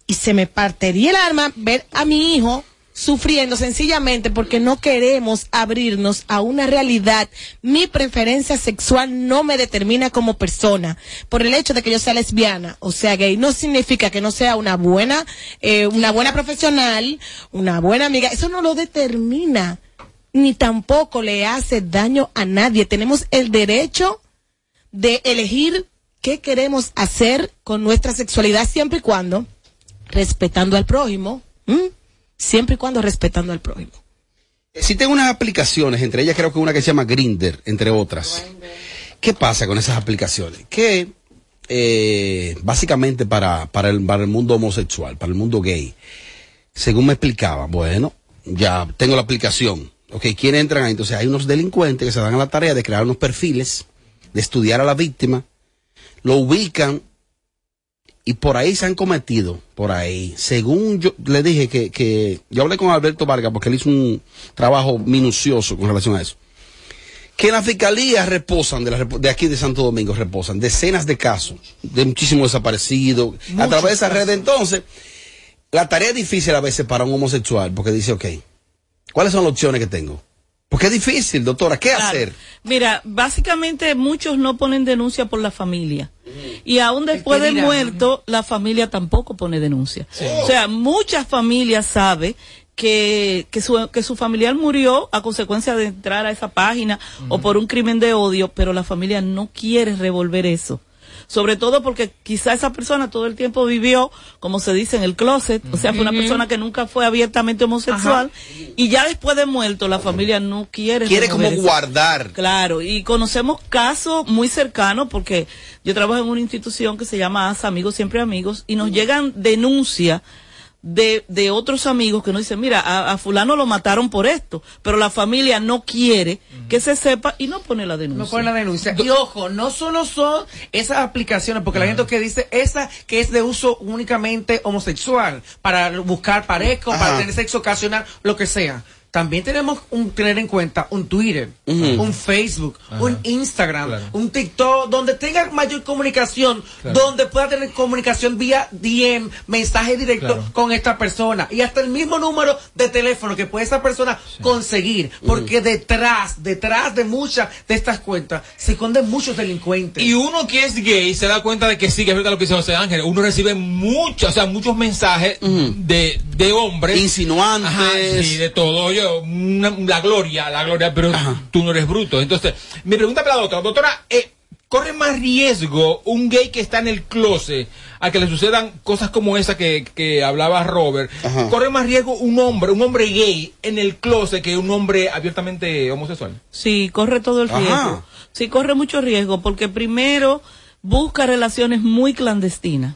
y se me partiría el alma ver a mi hijo sufriendo sencillamente porque no queremos abrirnos a una realidad. Mi preferencia sexual no me determina como persona. Por el hecho de que yo sea lesbiana o sea gay, no significa que no sea una buena, eh, una buena profesional, una buena amiga. Eso no lo determina. Ni tampoco le hace daño a nadie. Tenemos el derecho de elegir qué queremos hacer con nuestra sexualidad siempre y cuando respetando al prójimo. Siempre y cuando respetando al prójimo. Existen unas aplicaciones, entre ellas creo que una que se llama Grinder, entre otras. ¿Qué pasa con esas aplicaciones? Que eh, básicamente para, para, el, para el mundo homosexual, para el mundo gay, según me explicaba, bueno, ya tengo la aplicación. Ok, ¿quiénes entran ahí? Entonces hay unos delincuentes que se dan a la tarea de crear unos perfiles, de estudiar a la víctima, lo ubican y por ahí se han cometido, por ahí. Según yo le dije que, que yo hablé con Alberto Vargas porque él hizo un trabajo minucioso con relación a eso. Que en la fiscalía reposan, de, la, de aquí de Santo Domingo, reposan decenas de casos de muchísimos desaparecidos a través de esa red. Entonces, la tarea es difícil a veces para un homosexual porque dice, ok, ¿cuáles son las opciones que tengo? Porque es difícil, doctora, ¿qué Claro. hacer? Mira, básicamente muchos no ponen denuncia por la familia. Y aún después de dirán? muerto, la familia tampoco pone denuncia. O sea, muchas familias saben que, que, su, que su familiar murió a consecuencia de entrar a esa página o por un crimen de odio, pero la familia no quiere revolver eso. Sobre todo porque quizá esa persona todo el tiempo vivió, como se dice, en el closet, o sea, fue una persona que nunca fue abiertamente homosexual. Y ya después de muerto la familia no quiere Quiere como eso. guardar. Claro, y conocemos casos muy cercanos porque yo trabajo en una institución que se llama ASA, Amigos Siempre Amigos, y nos llegan denuncias de, de otros amigos que nos dicen, mira, a, a fulano lo mataron por esto, pero la familia no quiere que se sepa y no pone la denuncia. No ponen la denuncia. Y ojo, no solo son esas aplicaciones, porque la gente que dice esa que es de uso únicamente homosexual, para buscar pareja, para tener sexo ocasional, lo que sea. También tenemos un tener en cuenta un Twitter, un Facebook, un Instagram, Claro. un TikTok, donde tenga mayor comunicación, Claro. donde pueda tener comunicación vía DM, mensaje directo Claro. con esta persona y hasta el mismo número de teléfono que puede esa persona conseguir, porque detrás, detrás de muchas de estas cuentas se esconden muchos delincuentes. Y uno que es gay se da cuenta de que sí, que es verdad lo que dice José Ángel. Uno recibe muchos, o sea, muchos mensajes de, de hombres. Insinuantes. Sí, de todo. Una- la gloria, la gloria, pero tú no eres bruto. Entonces, mi pregunta para la doctora. Doctora, eh, ¿corre más riesgo un gay que está en el closet a que le sucedan cosas como esa que, que hablaba Robert? ¿Corre más riesgo un hombre, un hombre gay en el closet que un hombre abiertamente homosexual? Sí, corre todo el Ajá. riesgo. Sí, corre mucho riesgo porque primero busca relaciones muy clandestinas.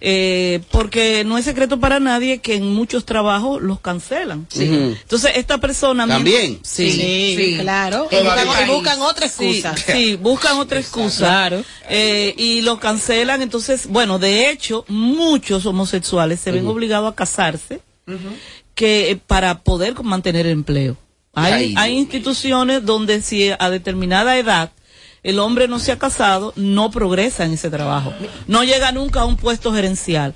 Eh, porque no es secreto para nadie que en muchos trabajos los cancelan. Sí. Entonces, esta persona... También. Sí, Sí, sí, claro. Buscan, Y buscan otra excusa. Sí, sí, buscan otra excusa. Eh, y lo cancelan. Entonces, bueno, de hecho, muchos homosexuales se ven obligados a casarse que eh, para poder mantener el empleo. Hay, Ay, hay instituciones donde si a determinada edad el hombre no se ha casado, no progresa en ese trabajo. No llega nunca a un puesto gerencial.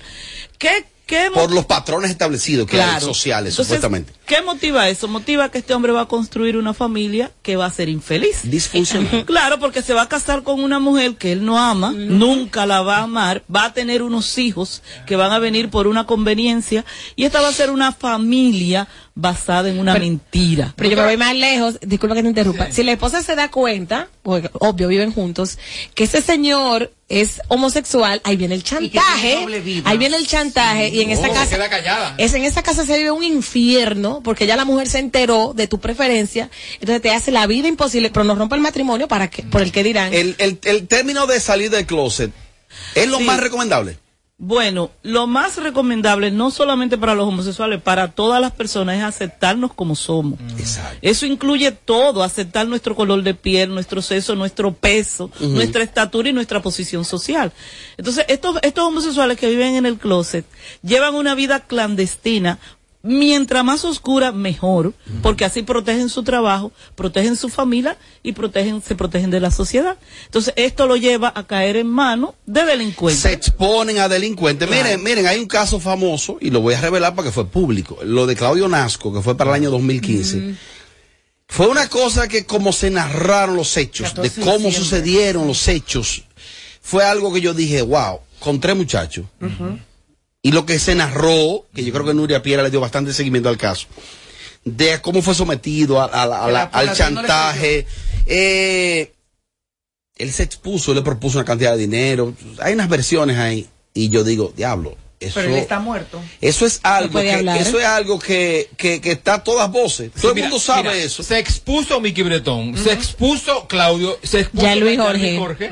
¿Qué, qué Por los patrones establecidos que hay Claro. sociales, Entonces, supuestamente. ¿Qué motiva eso? Motiva que este hombre va a construir una familia que va a ser infeliz. Disfuncional. Claro, porque se va a casar con una mujer que él no ama, nunca la va a amar, va a tener unos hijos que van a venir por una conveniencia y esta va a ser una familia basada en una mentira. Pero yo me voy más lejos, disculpa que te interrumpa. Si la esposa se da cuenta, obvio viven juntos, que ese señor es homosexual, ahí viene el chantaje, ahí viene el chantaje y en esa Oh, casa se queda callada. es en esa casa se vive un infierno porque ya la mujer se enteró de tu preferencia, entonces te hace la vida imposible, pero no rompe el matrimonio para que por el que dirán. El, el, el término de salir del closet es lo Sí. más recomendable. Bueno, lo más recomendable, no solamente para los homosexuales, para todas las personas, es aceptarnos como somos. Eso incluye todo, aceptar nuestro color de piel, nuestro sexo, nuestro peso, nuestra estatura y nuestra posición social. Entonces, estos, estos homosexuales que viven en el closet llevan una vida clandestina. Mientras más oscura, mejor, porque así protegen su trabajo, protegen su familia y protegen, se protegen de la sociedad. Entonces, esto lo lleva a caer en manos de delincuentes. Se exponen a delincuentes. Miren, miren, hay un caso famoso, y lo voy a revelar porque fue público. Lo de Claudio Nasco, que fue para el año 2015. Fue una cosa que como se narraron los hechos, de 14 de cómo sucedieron los hechos, fue algo que yo dije, wow, con tres muchachos. Y lo que se narró, que yo creo que Nuria Piera le dio bastante seguimiento al caso, de cómo fue sometido a- a- a la- Que la al no chantaje. eh, él se expuso, él le propuso una cantidad de dinero. Hay unas versiones ahí. Y yo digo, diablo, eso, Pero él está muerto. eso es algo que, hablar. eso es algo que, que, que está a todas voces. Todo el mundo sabe mira, eso. Se expuso Miki Bretón, se expuso Claudio, se expuso Ya Luis Daniel Jorge.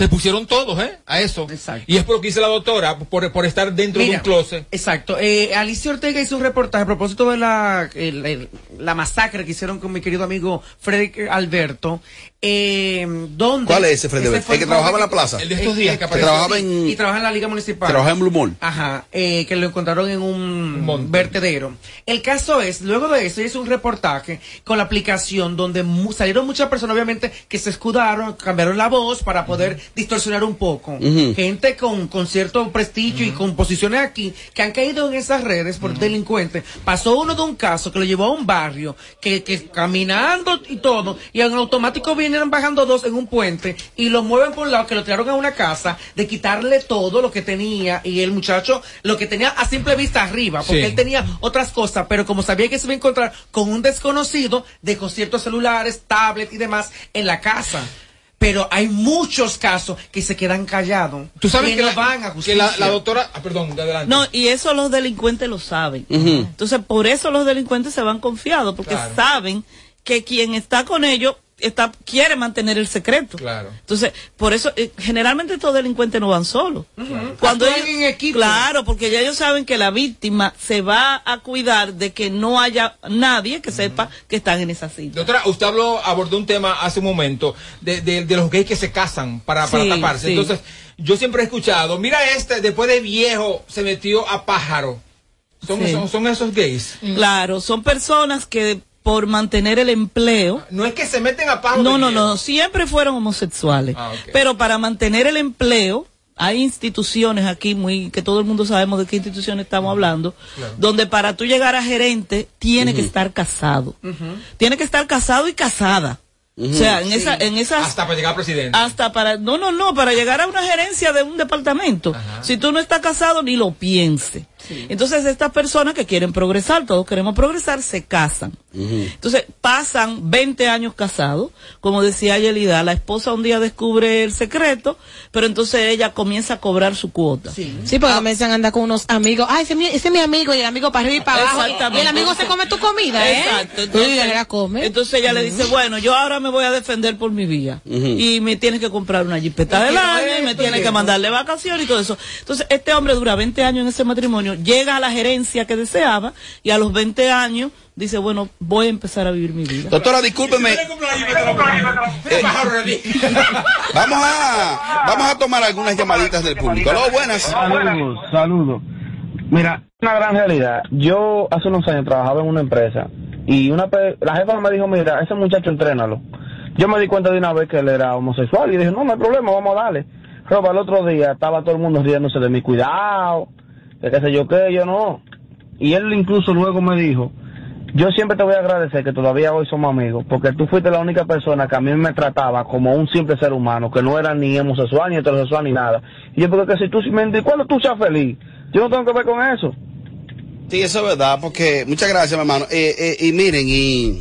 Se pusieron todos, ¿eh? A eso. Y es por lo que dice la doctora, por, por estar dentro de un closet. Exacto. Eh, Alicia Ortega hizo un reportaje a propósito de la, el- el- la masacre que hicieron con mi querido amigo Frederick Alberto. Eh, ¿dónde? ¿Cuál es ese Freddy fue ¿El que trabajaba en la plaza? El de estos días que Que trabajaba en, Y trabaja en la Liga Municipal. trabajaba en Blue Mall. Ajá, eh, que lo encontraron en un vertedero. El caso es, luego de eso, hizo un reportaje con la aplicación donde mu- salieron muchas personas, obviamente, que se escudaron, cambiaron la voz para poder distorsionar un poco. Gente con, con cierto prestigio y con posiciones aquí que han caído en esas redes por delincuentes. Pasó uno de un caso que lo llevó a un barrio, que, que caminando y todo, y en automático viene vinieron bajando dos en un puente y lo mueven por un lado, que lo tiraron a una casa, de quitarle todo lo que tenía y el muchacho lo que tenía a simple vista arriba, porque Sí. él tenía otras cosas, pero como sabía que se iba a encontrar con un desconocido, dejó ciertos celulares, tablets y demás en la casa. Pero hay muchos casos que se quedan callados. Tú sabes que, no la, van a que justicia. la, la doctora, ah, perdón, de adelante. No, y eso los delincuentes lo saben. Entonces, por eso los delincuentes se van confiados, porque Claro. saben que quien está con ellos está, quiere mantener el secreto. Claro. Entonces, por eso, eh, generalmente estos delincuentes no van solos. Cuando Actúan ellos- en equipo. Claro, porque ya ellos saben que la víctima se va a cuidar de que no haya nadie que sepa que están en esa cita. Doctora, usted habló, abordó un tema hace un momento de, de- de los gays que se casan para, para Sí, taparse. sí. Entonces, yo siempre he escuchado, mira este, después de viejo se metió a pájaro. Son, Sí. son, son esos gays. Claro, son personas que por mantener el empleo. No es que se meten a pájaro. No, no, no, siempre fueron homosexuales. Ah. Pero para mantener el empleo, hay instituciones aquí muy que todo el mundo sabemos de qué instituciones estamos hablando, Claro. donde para tú llegar a gerente tiene que estar casado. Tiene que estar casado y casada. O sea, en Sí. esa en esas Hasta para llegar a presidente. hasta para no no no para llegar a una gerencia de un departamento si tú no estás casado ni lo piense entonces estas personas que quieren progresar todos queremos progresar se casan entonces pasan 20 años casados como decía Yelida la esposa un día descubre el secreto pero entonces ella comienza a cobrar su cuota Sí, porque comienzan a andar con unos amigos. Ay, ese es mi, ese es mi amigo y el amigo para arriba y para abajo. Exactamente. Y el amigo se come tu comida, ¿eh? Exacto. Entonces, la come. Entonces ella le dice, bueno, yo ahora me voy a defender por mi vía. Y me tienes que comprar una jipeta del año, y me tienes que mandarle vacaciones y todo eso. Entonces, este hombre dura 20 años en ese matrimonio, llega a la gerencia que deseaba y a los 20 años dice, bueno, voy a empezar a vivir mi vida. Doctora, discúlpeme. Eh, vamos a vamos a tomar algunas llamaditas del público. Aló, buenas. Saludos, saludos. Mira, una gran realidad. Yo hace unos años trabajaba en una empresa y una la jefa me dijo, mira, ese muchacho entrénalo. Yo me di cuenta de una vez que él era homosexual y dije, no, no hay problema, vamos a darle. Roba, el otro día estaba todo el mundo riéndose de mi cuidado, de qué sé yo qué, yo no. Y él incluso luego me dijo, yo siempre te voy a agradecer que todavía hoy somos amigos, porque tú fuiste la única persona que a mí me trataba como un simple ser humano, que no era ni homosexual, ni heterosexual, ni nada. Y yo, porque si tú, si me, cuando tú seas feliz, yo no tengo que ver con eso. Sí, eso es verdad, porque muchas gracias, mi hermano. Eh, eh, y miren, y,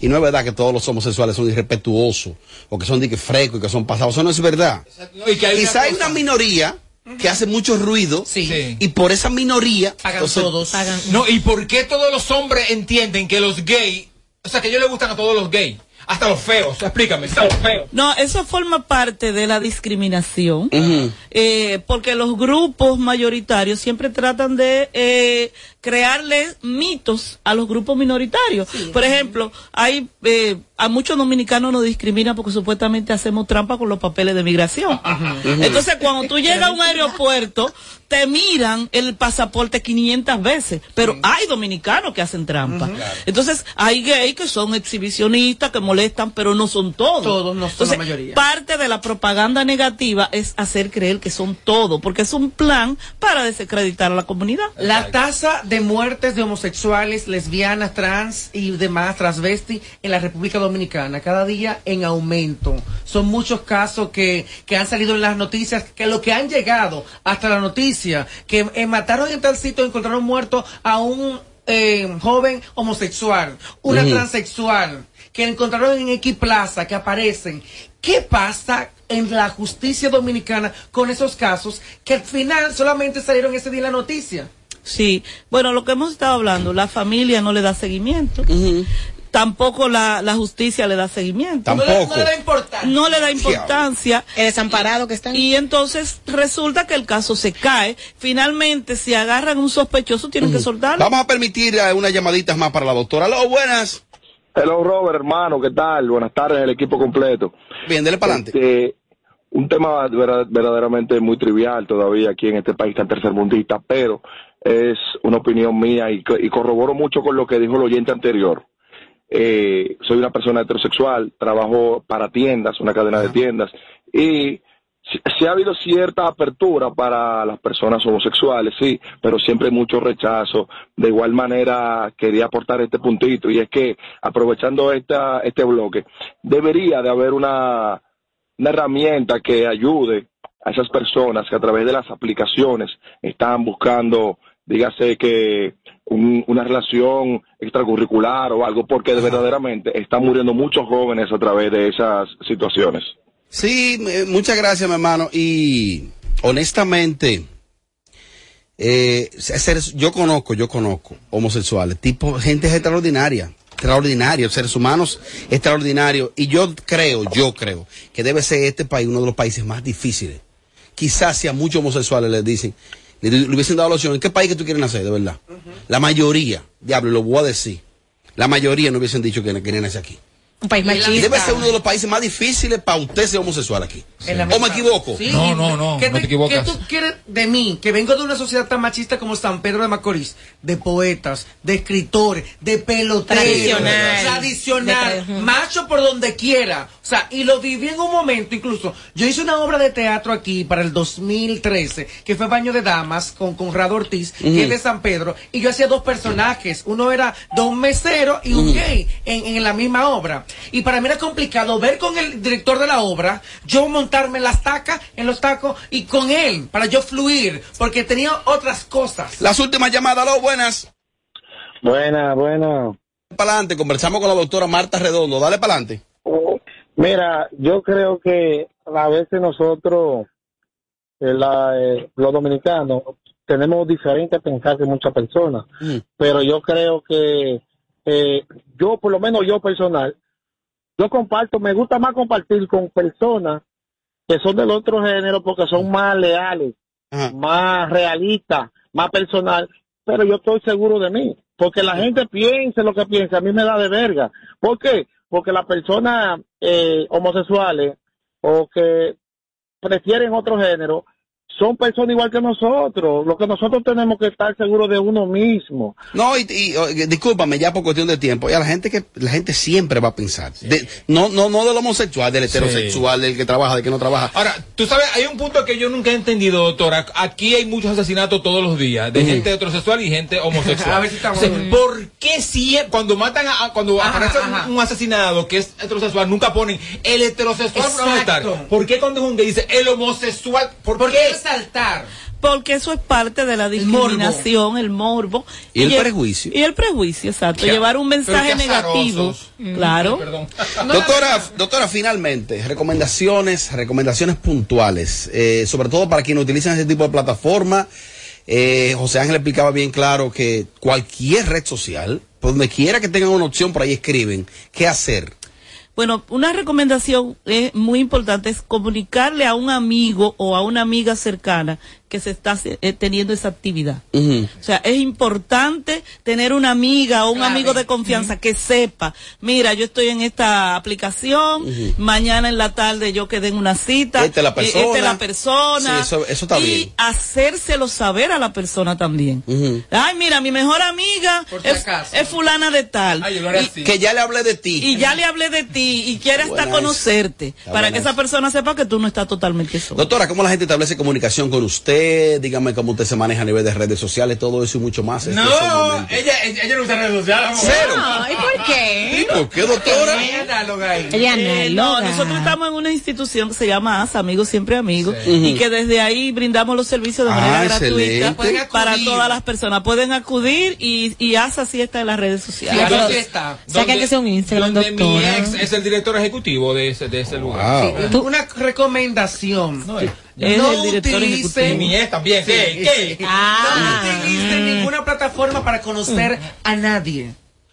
y no es verdad que todos los homosexuales son irrespetuosos o que son de que frescos y que son pasados. Eso no es verdad. y que hay una Quizá hay cosa- una minoría que hace mucho ruido Sí. y por esa minoría entonces, No, ¿y por qué todos los hombres entienden que los gays, o sea, que ellos les gustan a todos los gays? Hasta los feos, explícame, hasta los feos. No, eso forma parte de la discriminación, eh, porque los grupos mayoritarios siempre tratan de eh, crearle mitos a los grupos minoritarios. Por ejemplo, hay eh, a muchos dominicanos nos discriminan porque supuestamente hacemos trampa con los papeles de migración. Entonces, cuando tú llegas a un aeropuerto, te miran el pasaporte 500 veces, pero hay dominicanos que hacen trampa. Entonces, hay gays que son exhibicionistas, que molestan, pero no son todos. Todos, no son la mayoría. Parte de la propaganda negativa es hacer creer que son todos, porque es un plan para desacreditar a la comunidad. La tasa de muertes de homosexuales, lesbianas, trans y demás transvesti en la República Dominicana cada día en aumento. Son muchos casos que, que han salido en las noticias, que lo que han llegado hasta la noticia, que eh, mataron en tal sitio, encontraron muerto a un eh, joven homosexual, una transexual, que encontraron en X Plaza, que aparecen. ¿Qué pasa en la justicia dominicana con esos casos que al final solamente salieron ese día en la noticia? Sí, bueno, lo que hemos estado hablando, la familia no le da seguimiento. Tampoco la, la justicia le da seguimiento. Tampoco. No le- no le da importancia. No le da importancia. El desamparado que están. Y entonces resulta que el caso se cae. Finalmente, si agarran un sospechoso, tienen que soltarlo. Vamos a permitir eh, unas llamaditas más para la doctora. Aló, buenas. Hello Robert, hermano, ¿qué tal? Buenas tardes, el equipo completo. Bien, dele para adelante. un tema verdaderamente muy trivial todavía aquí en este país tan tercermundista, pero es una opinión mía y, y corroboro mucho con lo que dijo el oyente anterior. Eh, soy una persona heterosexual, trabajo para tiendas, una cadena de tiendas, y sí ha habido cierta apertura para las personas homosexuales, sí, pero siempre hay mucho rechazo. De igual manera, quería aportar este puntito y es que, aprovechando esta, este bloque, debería de haber una, una herramienta que ayude a esas personas que a través de las aplicaciones están buscando, dígase que un- una relación extracurricular o algo, porque verdaderamente están muriendo muchos jóvenes a través de esas situaciones. Sí, muchas gracias, mi hermano. Y honestamente, eh, seres- yo conozco, yo conozco homosexuales, tipo gente extraordinaria, extraordinarios, seres humanos extraordinarios. Y yo creo, yo creo que debe ser este país uno de los países más difíciles. Quizás si a muchos homosexuales les dicen, le, le hubiesen dado la opción, ¿en qué país que tú quieres nacer, de verdad? La mayoría, diablo, lo voy a decir, la mayoría no hubiesen dicho que querían nacer aquí. Un país Y machista. debe ser uno de los países más difíciles para usted ser homosexual aquí. ¿O me equivoco? Sí. no, ¿Qué no te equivocas. ¿Qué tú quieres de mí? Que vengo de una sociedad tan machista como San Pedro de Macorís, de poetas, de escritores, de peloteros, Tradicional. tradicional, De macho por donde quiera. O sea, y lo viví en un momento incluso. Yo hice una obra de teatro aquí para el 2013, que fue Baño de Damas con Conrado Ortiz, que es de San Pedro, y yo hacía dos personajes. Uno era de un mesero y un gay en, en la misma obra. Y para mí era complicado ver con el director de la obra, yo montarme en las tacas, en los tacos, y con él, para yo fluir, porque tenía otras cosas. Las últimas llamadas, aló, buenas. Buena, buena. Para adelante, conversamos con la doctora Marta Redondo. Dale para adelante. Mira, yo creo que a veces nosotros, eh, la, eh, los dominicanos, tenemos diferente pensar que muchas personas, pero yo creo que eh, yo, por lo menos yo personal, yo comparto, me gusta más compartir con personas que son del otro género porque son más leales, más realistas, más personal, pero yo estoy seguro de mí, porque la gente piense lo que piensa, a mí me da de verga. ¿Por qué? Porque las personas eh, homosexuales o que prefieren otro género son personas igual que nosotros. Lo que nosotros tenemos que estar seguros de uno mismo. No, y, y, oye, discúlpame, ya por cuestión de tiempo. Ya la gente que la gente siempre va a pensar. De- no, no, no del homosexual, del heterosexual, del que trabaja, del que no trabaja. Ahora, tú sabes, hay un punto que yo nunca he entendido, doctora. Aquí hay muchos asesinatos todos los días, de gente heterosexual y gente homosexual. A ver si estamos- O sea, ¿Por qué si cuando matan a, cuando Ajá, aparece ajá. un, un asesinado que es heterosexual, nunca ponen el heterosexual por qué cuando es un gay dice el homosexual? ¿Por, ¿Por qué? qué resaltar? Porque eso es parte de la discriminación, el morbo. Y el prejuicio. Y el prejuicio, exacto. Ya. Llevar un mensaje negativo. azarosos. Claro. Doctora, doctora, finalmente, recomendaciones, recomendaciones puntuales, eh, sobre todo para quienes utilizan ese tipo de plataforma. Eh, José Ángel explicaba bien claro que cualquier red social, por donde quiera que tengan una opción, por ahí escriben, ¿qué hacer? Bueno, una recomendación eh, muy importante es comunicarle a un amigo o a una amiga cercana que se está eh, teniendo esa actividad. O sea, es importante tener una amiga o un amigo de confianza que sepa, mira, yo estoy en esta aplicación, mañana en la tarde yo quedé en una cita, Esta es la eh, esta es persona. la persona. Sí, eso- eso está y bien. hacérselo saber a la persona también. Ay, mira, mi mejor amiga es, es fulana de tal. Y- Que ya le hablé de ti. y ya le hablé de ti y quiere hasta Buena conocerte Está para que esa persona sepa que tú no estás totalmente solo. Doctora, ¿cómo la gente establece comunicación con usted? Dígame cómo usted se maneja a nivel de redes sociales, todo eso y mucho más. Este es el No, ella, ella, no usa redes sociales. amor. Cero. ¿Y por qué? ¿Y por qué, doctora? Ella Eh, no, análoga. nosotros estamos en una institución que se llama ASA, Amigos Siempre Amigos, Sí. y que desde ahí brindamos los servicios de Ah, manera excelente. gratuita para todas las personas. Pueden acudir y, y ASA sí está en las redes sociales. Claro, pero- está. Saca que sea un Instagram, donde mi doctora. ex es el director ejecutivo de ese, de ese lugar. Sí, una recomendación. No, es el director. Mi ex también, ¿qué? ¿Qué? No utilice ninguna plataforma para conocer a nadie.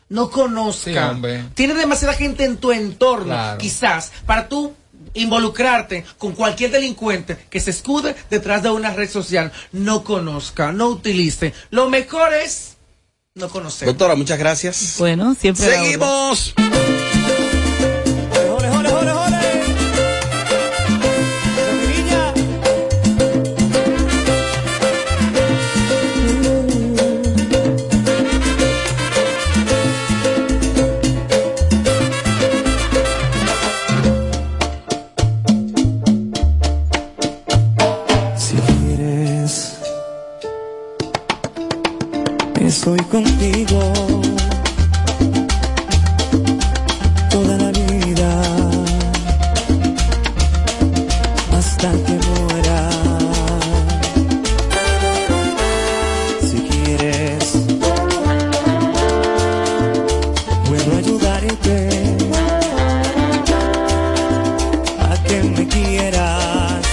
No conozca. Sí. Tiene demasiada gente en tu entorno, Claro. quizás, para tú involucrarte con cualquier delincuente que se escude detrás de una red social. No conozca, no utilice. Lo mejor es no conocer. Doctora, muchas gracias. Bueno, siempre. estoy contigo. Toda la vida. Hasta que muera. Si quieres, puedo ayudarte. A que me quieras.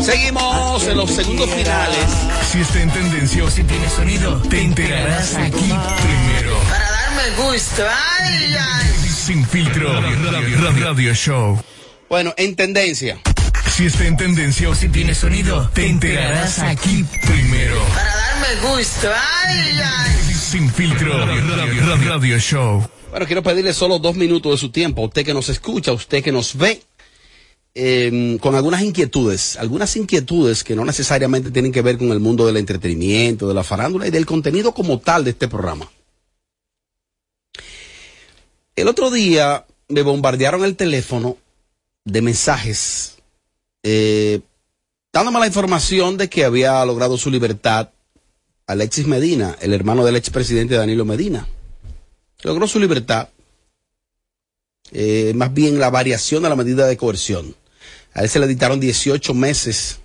Seguimos en los segundos finales. Si está en tendencia o si tiene sonido, te enterarás aquí primero. Para darme gusto. Ay, ay. Sin filtro, radio, radio- radio show. Bueno, en tendencia. Si está en tendencia o si tiene sonido, te enterarás aquí primero. Para darme gusto. Ay, ay. Sin filtro, radio, radio- radio show. Bueno, quiero pedirle solo dos minutos de su tiempo a usted que nos escucha, a usted que nos ve, eh, con algunas inquietudes, algunas inquietudes que no necesariamente tienen que ver con el mundo del entretenimiento, de la farándula y del contenido como tal de este programa. El otro día me bombardearon el teléfono de mensajes eh, dándome la información de que había logrado su libertad Alexis Medina, el hermano del expresidente Danilo Medina. Logró su libertad. Eh, más bien la variación de la medida de coerción. A él se le dictaron 18 meses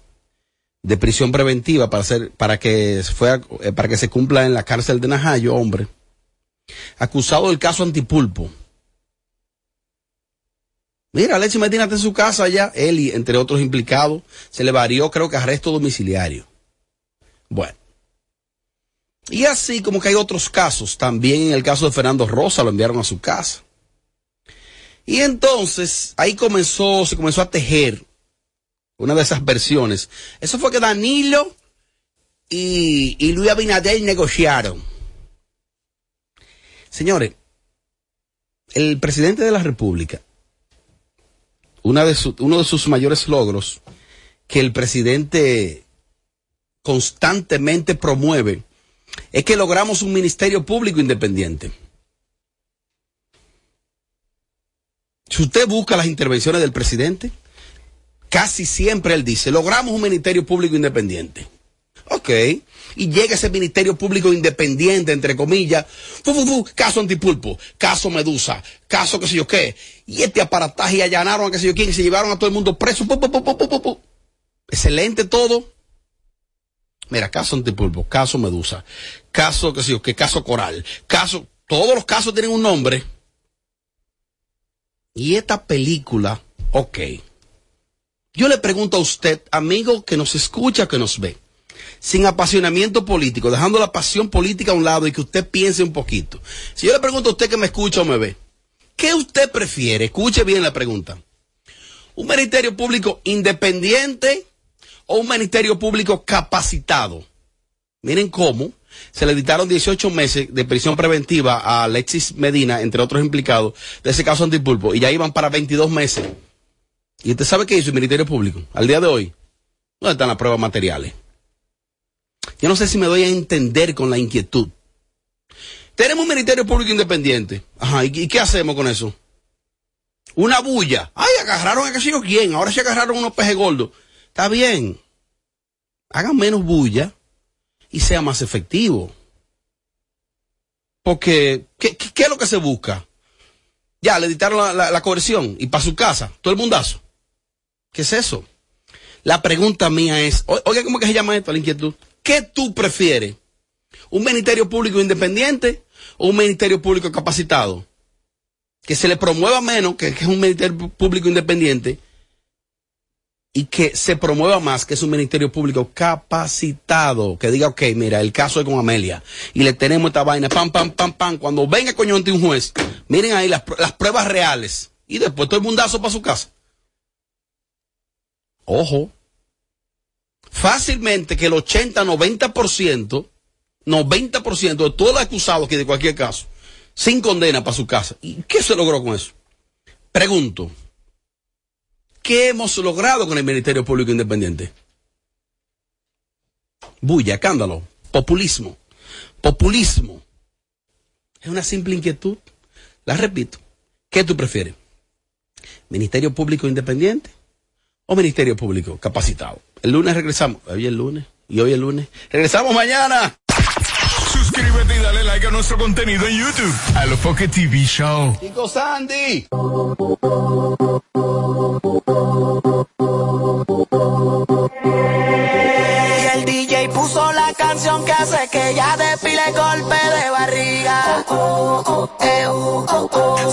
de prisión preventiva para para que eh, para que se cumpla en la cárcel de Najayo, hombre. Acusado del caso Antipulpo. Mira, Alexis Medina está en su casa allá, él y entre otros implicados, se le varió, creo que arresto domiciliario. Bueno. Y así como que hay otros casos, también en el caso de Fernando Rosa lo enviaron a su casa. Y entonces ahí comenzó, se comenzó a tejer una de esas versiones. Eso fue que Danilo y, y Luis Abinader negociaron. Señores, el presidente de la República, una de uno de sus mayores logros que el presidente constantemente promueve es que logramos un ministerio público independiente. Si usted busca las intervenciones del presidente, casi siempre él dice, logramos un ministerio público independiente. Ok. Y llega ese ministerio público independiente, entre comillas, fu, fu, fu, caso antipulpo, caso medusa, caso qué sé yo qué. Y este aparataje allanaron a qué sé yo quién y se llevaron a todo el mundo preso. Excelente todo. Mira, caso antipulpo, caso medusa, caso qué sé yo qué, caso coral, caso, todos los casos tienen un nombre. Y esta película, ok. Yo le pregunto a usted, amigo que nos escucha, que nos ve, sin apasionamiento político, dejando la pasión política a un lado y que usted piense un poquito. Si yo le pregunto a usted que me escucha o me ve, ¿qué usted prefiere? Escuche bien la pregunta. ¿Un ministerio público independiente o un ministerio público capacitado? Miren cómo se le dictaron 18 meses de prisión preventiva a Alexis Medina, entre otros implicados, de ese caso antipulpo, y ya iban para 22 meses. ¿Y usted sabe qué hizo el Ministerio Público? Al día de hoy, ¿dónde están las pruebas materiales? Yo no sé si me doy a entender con la inquietud. Tenemos un Ministerio Público Independiente. Ajá, ¿y, qué hacemos con eso? Una bulla. Ay, agarraron a qué sé yo quién. Ahora se agarraron unos pejes gordos. Está bien. Hagan menos bulla y sea más efectivo. Porque, ¿qué, es lo que se busca? Ya, le dictaron la, la- la coerción y para su casa, todo el mundazo. ¿Qué es eso? La pregunta mía es, oiga, ¿cómo que se llama esto, la inquietud? ¿Qué tú prefieres? ¿Un ministerio público independiente o un ministerio público capacitado? Que se le promueva menos, que, que es un ministerio público independiente, y que se promueva más, que es un ministerio público capacitado, que diga, ok, mira, el caso es con Amelia, y le tenemos esta vaina, pam, pam, pam, pam, cuando venga coño ante un juez, miren ahí las, las pruebas reales, y después todo el mundazo para su casa. Ojo, fácilmente que el 80, 90%, 90% de todos los acusados que de cualquier caso, sin condena para su casa. ¿Y qué se logró con eso? Pregunto, ¿qué hemos logrado con el Ministerio Público Independiente? Bulla, escándalo, populismo, populismo. Es una simple inquietud. La repito. ¿Qué tú prefieres? ¿Ministerio Público Independiente o Ministerio Público Capacitado? El lunes regresamos. Hoy es el lunes y hoy es el lunes. Regresamos mañana. Suscríbete y dale like a nuestro contenido en YouTube. A lo Foque TV Show. Chico Sandy. Hace que ella despile golpe de barriga.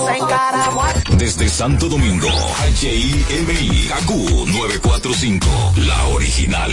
Se encaramó Desde Santo Domingo, HIMI, KQ 945, la original.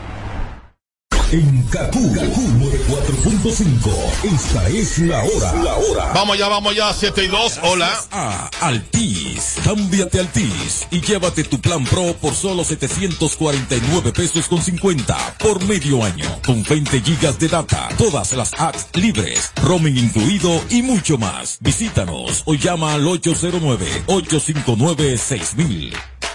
En Kaku, Kaku 4.5. Esta es la hora. La hora. Vamos ya, vamos ya, 7 y 2. Hola. A Altis. Cámbiate Altis y llévate tu plan Pro por solo 749 pesos con 50 por medio año. Con 20 gigas de data, todas las apps libres, roaming incluido y mucho más. Visítanos o llama al 809-859-6000.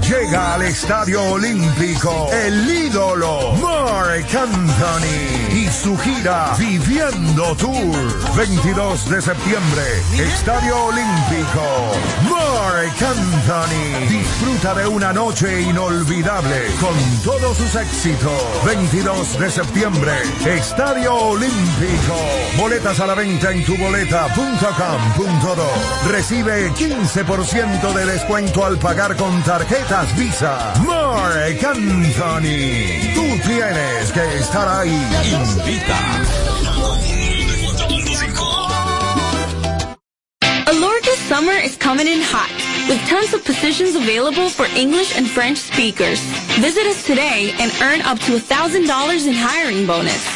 Llega al Estadio Olímpico el ídolo Mark Anthony y su gira Viviendo Tour. 22 de septiembre, Estadio Olímpico. Mark Anthony disfruta de una noche inolvidable con todos sus éxitos. 22 de septiembre, Estadio Olímpico. Boletas a la venta en tuboleta.com.do. Recibe 15% de descuento al pagar con tarjetas Visa. Mark Anthony. Tú tienes que estar ahí. Invita. Summer is coming in hot, with tons of positions available for English and French speakers. Visit us today and earn up to $1,000 in hiring bonus.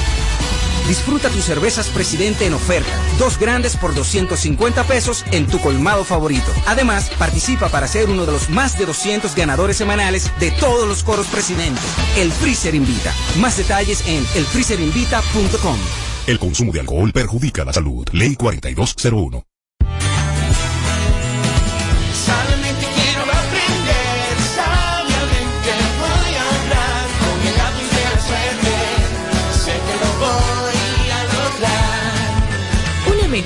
Disfruta tus cervezas Presidente en oferta. Dos grandes por 250 pesos en tu colmado favorito. Además, participa para ser uno de los más de 200 ganadores semanales de todos los coros Presidente. El Freezer Invita. Más detalles en elfreezerinvita.com. El consumo de alcohol perjudica la salud. Ley 4201.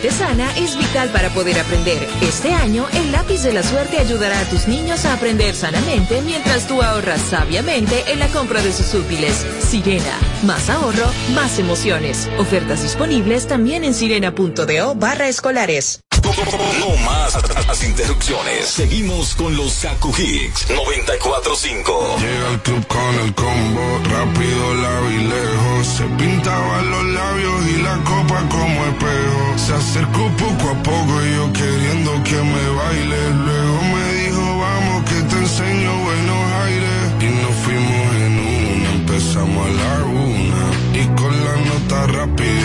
Mente sana es vital para poder aprender. Este año, el lápiz de la suerte ayudará a tus niños a aprender sanamente mientras tú ahorras sabiamente en la compra de sus útiles. Sirena, más ahorro, más emociones. Ofertas disponibles también en sirena.do barra escolares. No más las interrupciones. Seguimos con los Kaku Hicks 94.5. Llega al club con el combo, rápido, y lejos. Se pintaban los labios y la copa como espejo. Se acercó poco a poco y yo queriendo que me baile. Luego me dijo, vamos que te enseño buenos aires. Y nos fuimos en una, empezamos a la una. Y con la nota rápido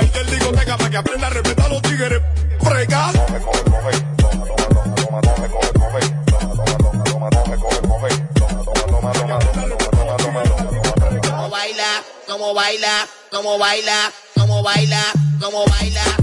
cualquier discoteca para que aprenda a respetar a los tigres. Fregar. Como baila, como baila, como baila, como baila, como baila.